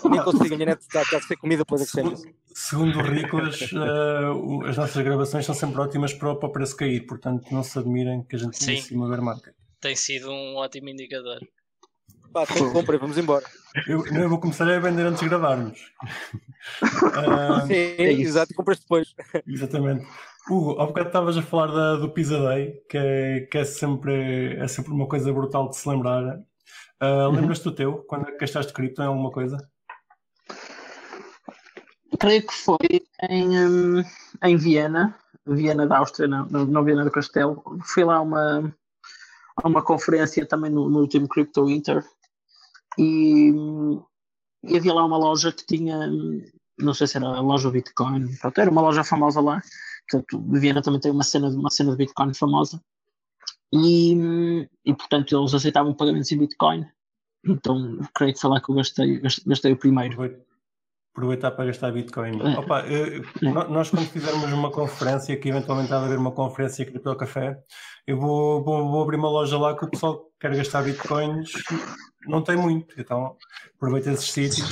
Nem consigo, minha net está, está a ser comida pelas exchanges. Segundo o Riclas, uh, as nossas gravações são sempre ótimas para, para o preço cair, portanto não se admirem que a gente tenha uma bear market. Tem sido um ótimo indicador. Pá, tem comprei, vamos embora. Eu, eu vou começar a vender antes de gravarmos. uh, Sim, é exato, compras depois. Exatamente. Hugo, há bocado estavas a falar da, do Pizza Day, que, é, que é, sempre, é sempre uma coisa brutal de se lembrar. Uh, Lembras-te do teu, quando é gastaste cripto em alguma coisa? Creio que foi em, um, em Viena, Viena da Áustria, não, não Viena do Castelo. Fui lá a uma, uma conferência também no, no último Crypto Winter e, e, havia lá uma loja que tinha, não sei se era a loja Bitcoin, pronto, era uma loja famosa lá. Portanto, Viena também tem uma cena, uma cena de Bitcoin famosa. E, e portanto eles aceitavam pagamentos em Bitcoin. Então creio que lá que eu gastei, gastei o primeiro. Aproveitar para gastar Bitcoin. É. Opa, eu, é. Nós, quando fizermos uma conferência, que eventualmente há de haver uma conferência Cripto Café, eu vou, vou, vou, abrir uma loja lá que o pessoal que quer gastar Bitcoins não tem muito. Então aproveita esses sítios.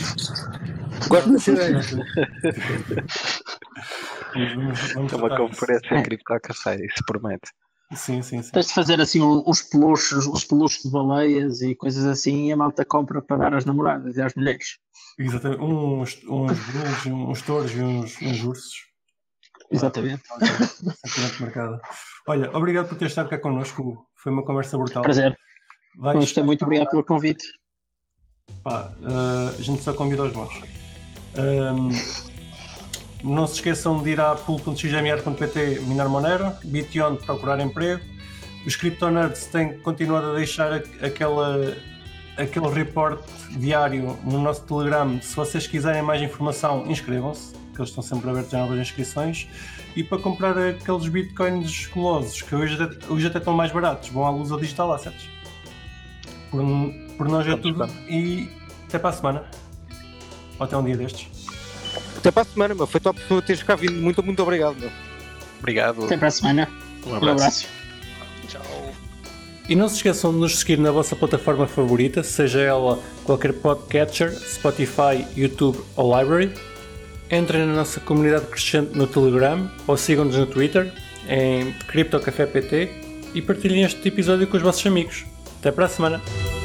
Gosto dessa ideia. vamos, vamos é uma conferência é. Cripto Café, isso promete. Sim, sim, sim. Tens de fazer assim os peluches, os peluches de baleias e coisas assim e a malta compra para dar às namoradas e às mulheres. Exatamente, uns, uns uns touros e uns, uns ursos. Exatamente. marcada. Olha, obrigado por ter estado cá connosco. Foi uma conversa brutal. Prazer. Vais... muito obrigado pelo convite. Pá, uh, a gente só convida os bons. Um, não se esqueçam de ir a pool.xmr.pt minar Monero, Bition procurar emprego. Os CryptoNerds têm continuado a deixar aquela, aquele report diário no nosso Telegram. Se vocês quiserem mais informação, inscrevam-se, que eles estão sempre abertos a novas inscrições. E para comprar aqueles bitcoins colosos, que hoje, hoje até estão mais baratos, vão à luz ao digital assets. Por, por nós é tudo. E até para a semana. Ou até um dia destes. Até para a semana, meu. Foi top teres cá vindo. Muito, muito obrigado, meu. Obrigado. Até para a semana. Um abraço. Um abraço. Tchau. E não se esqueçam de nos seguir na vossa plataforma favorita, seja ela qualquer podcatcher, Spotify, YouTube ou Library. Entrem na nossa comunidade crescente no Telegram ou sigam-nos no Twitter em CryptoCafépt e partilhem este episódio com os vossos amigos. Até para a semana!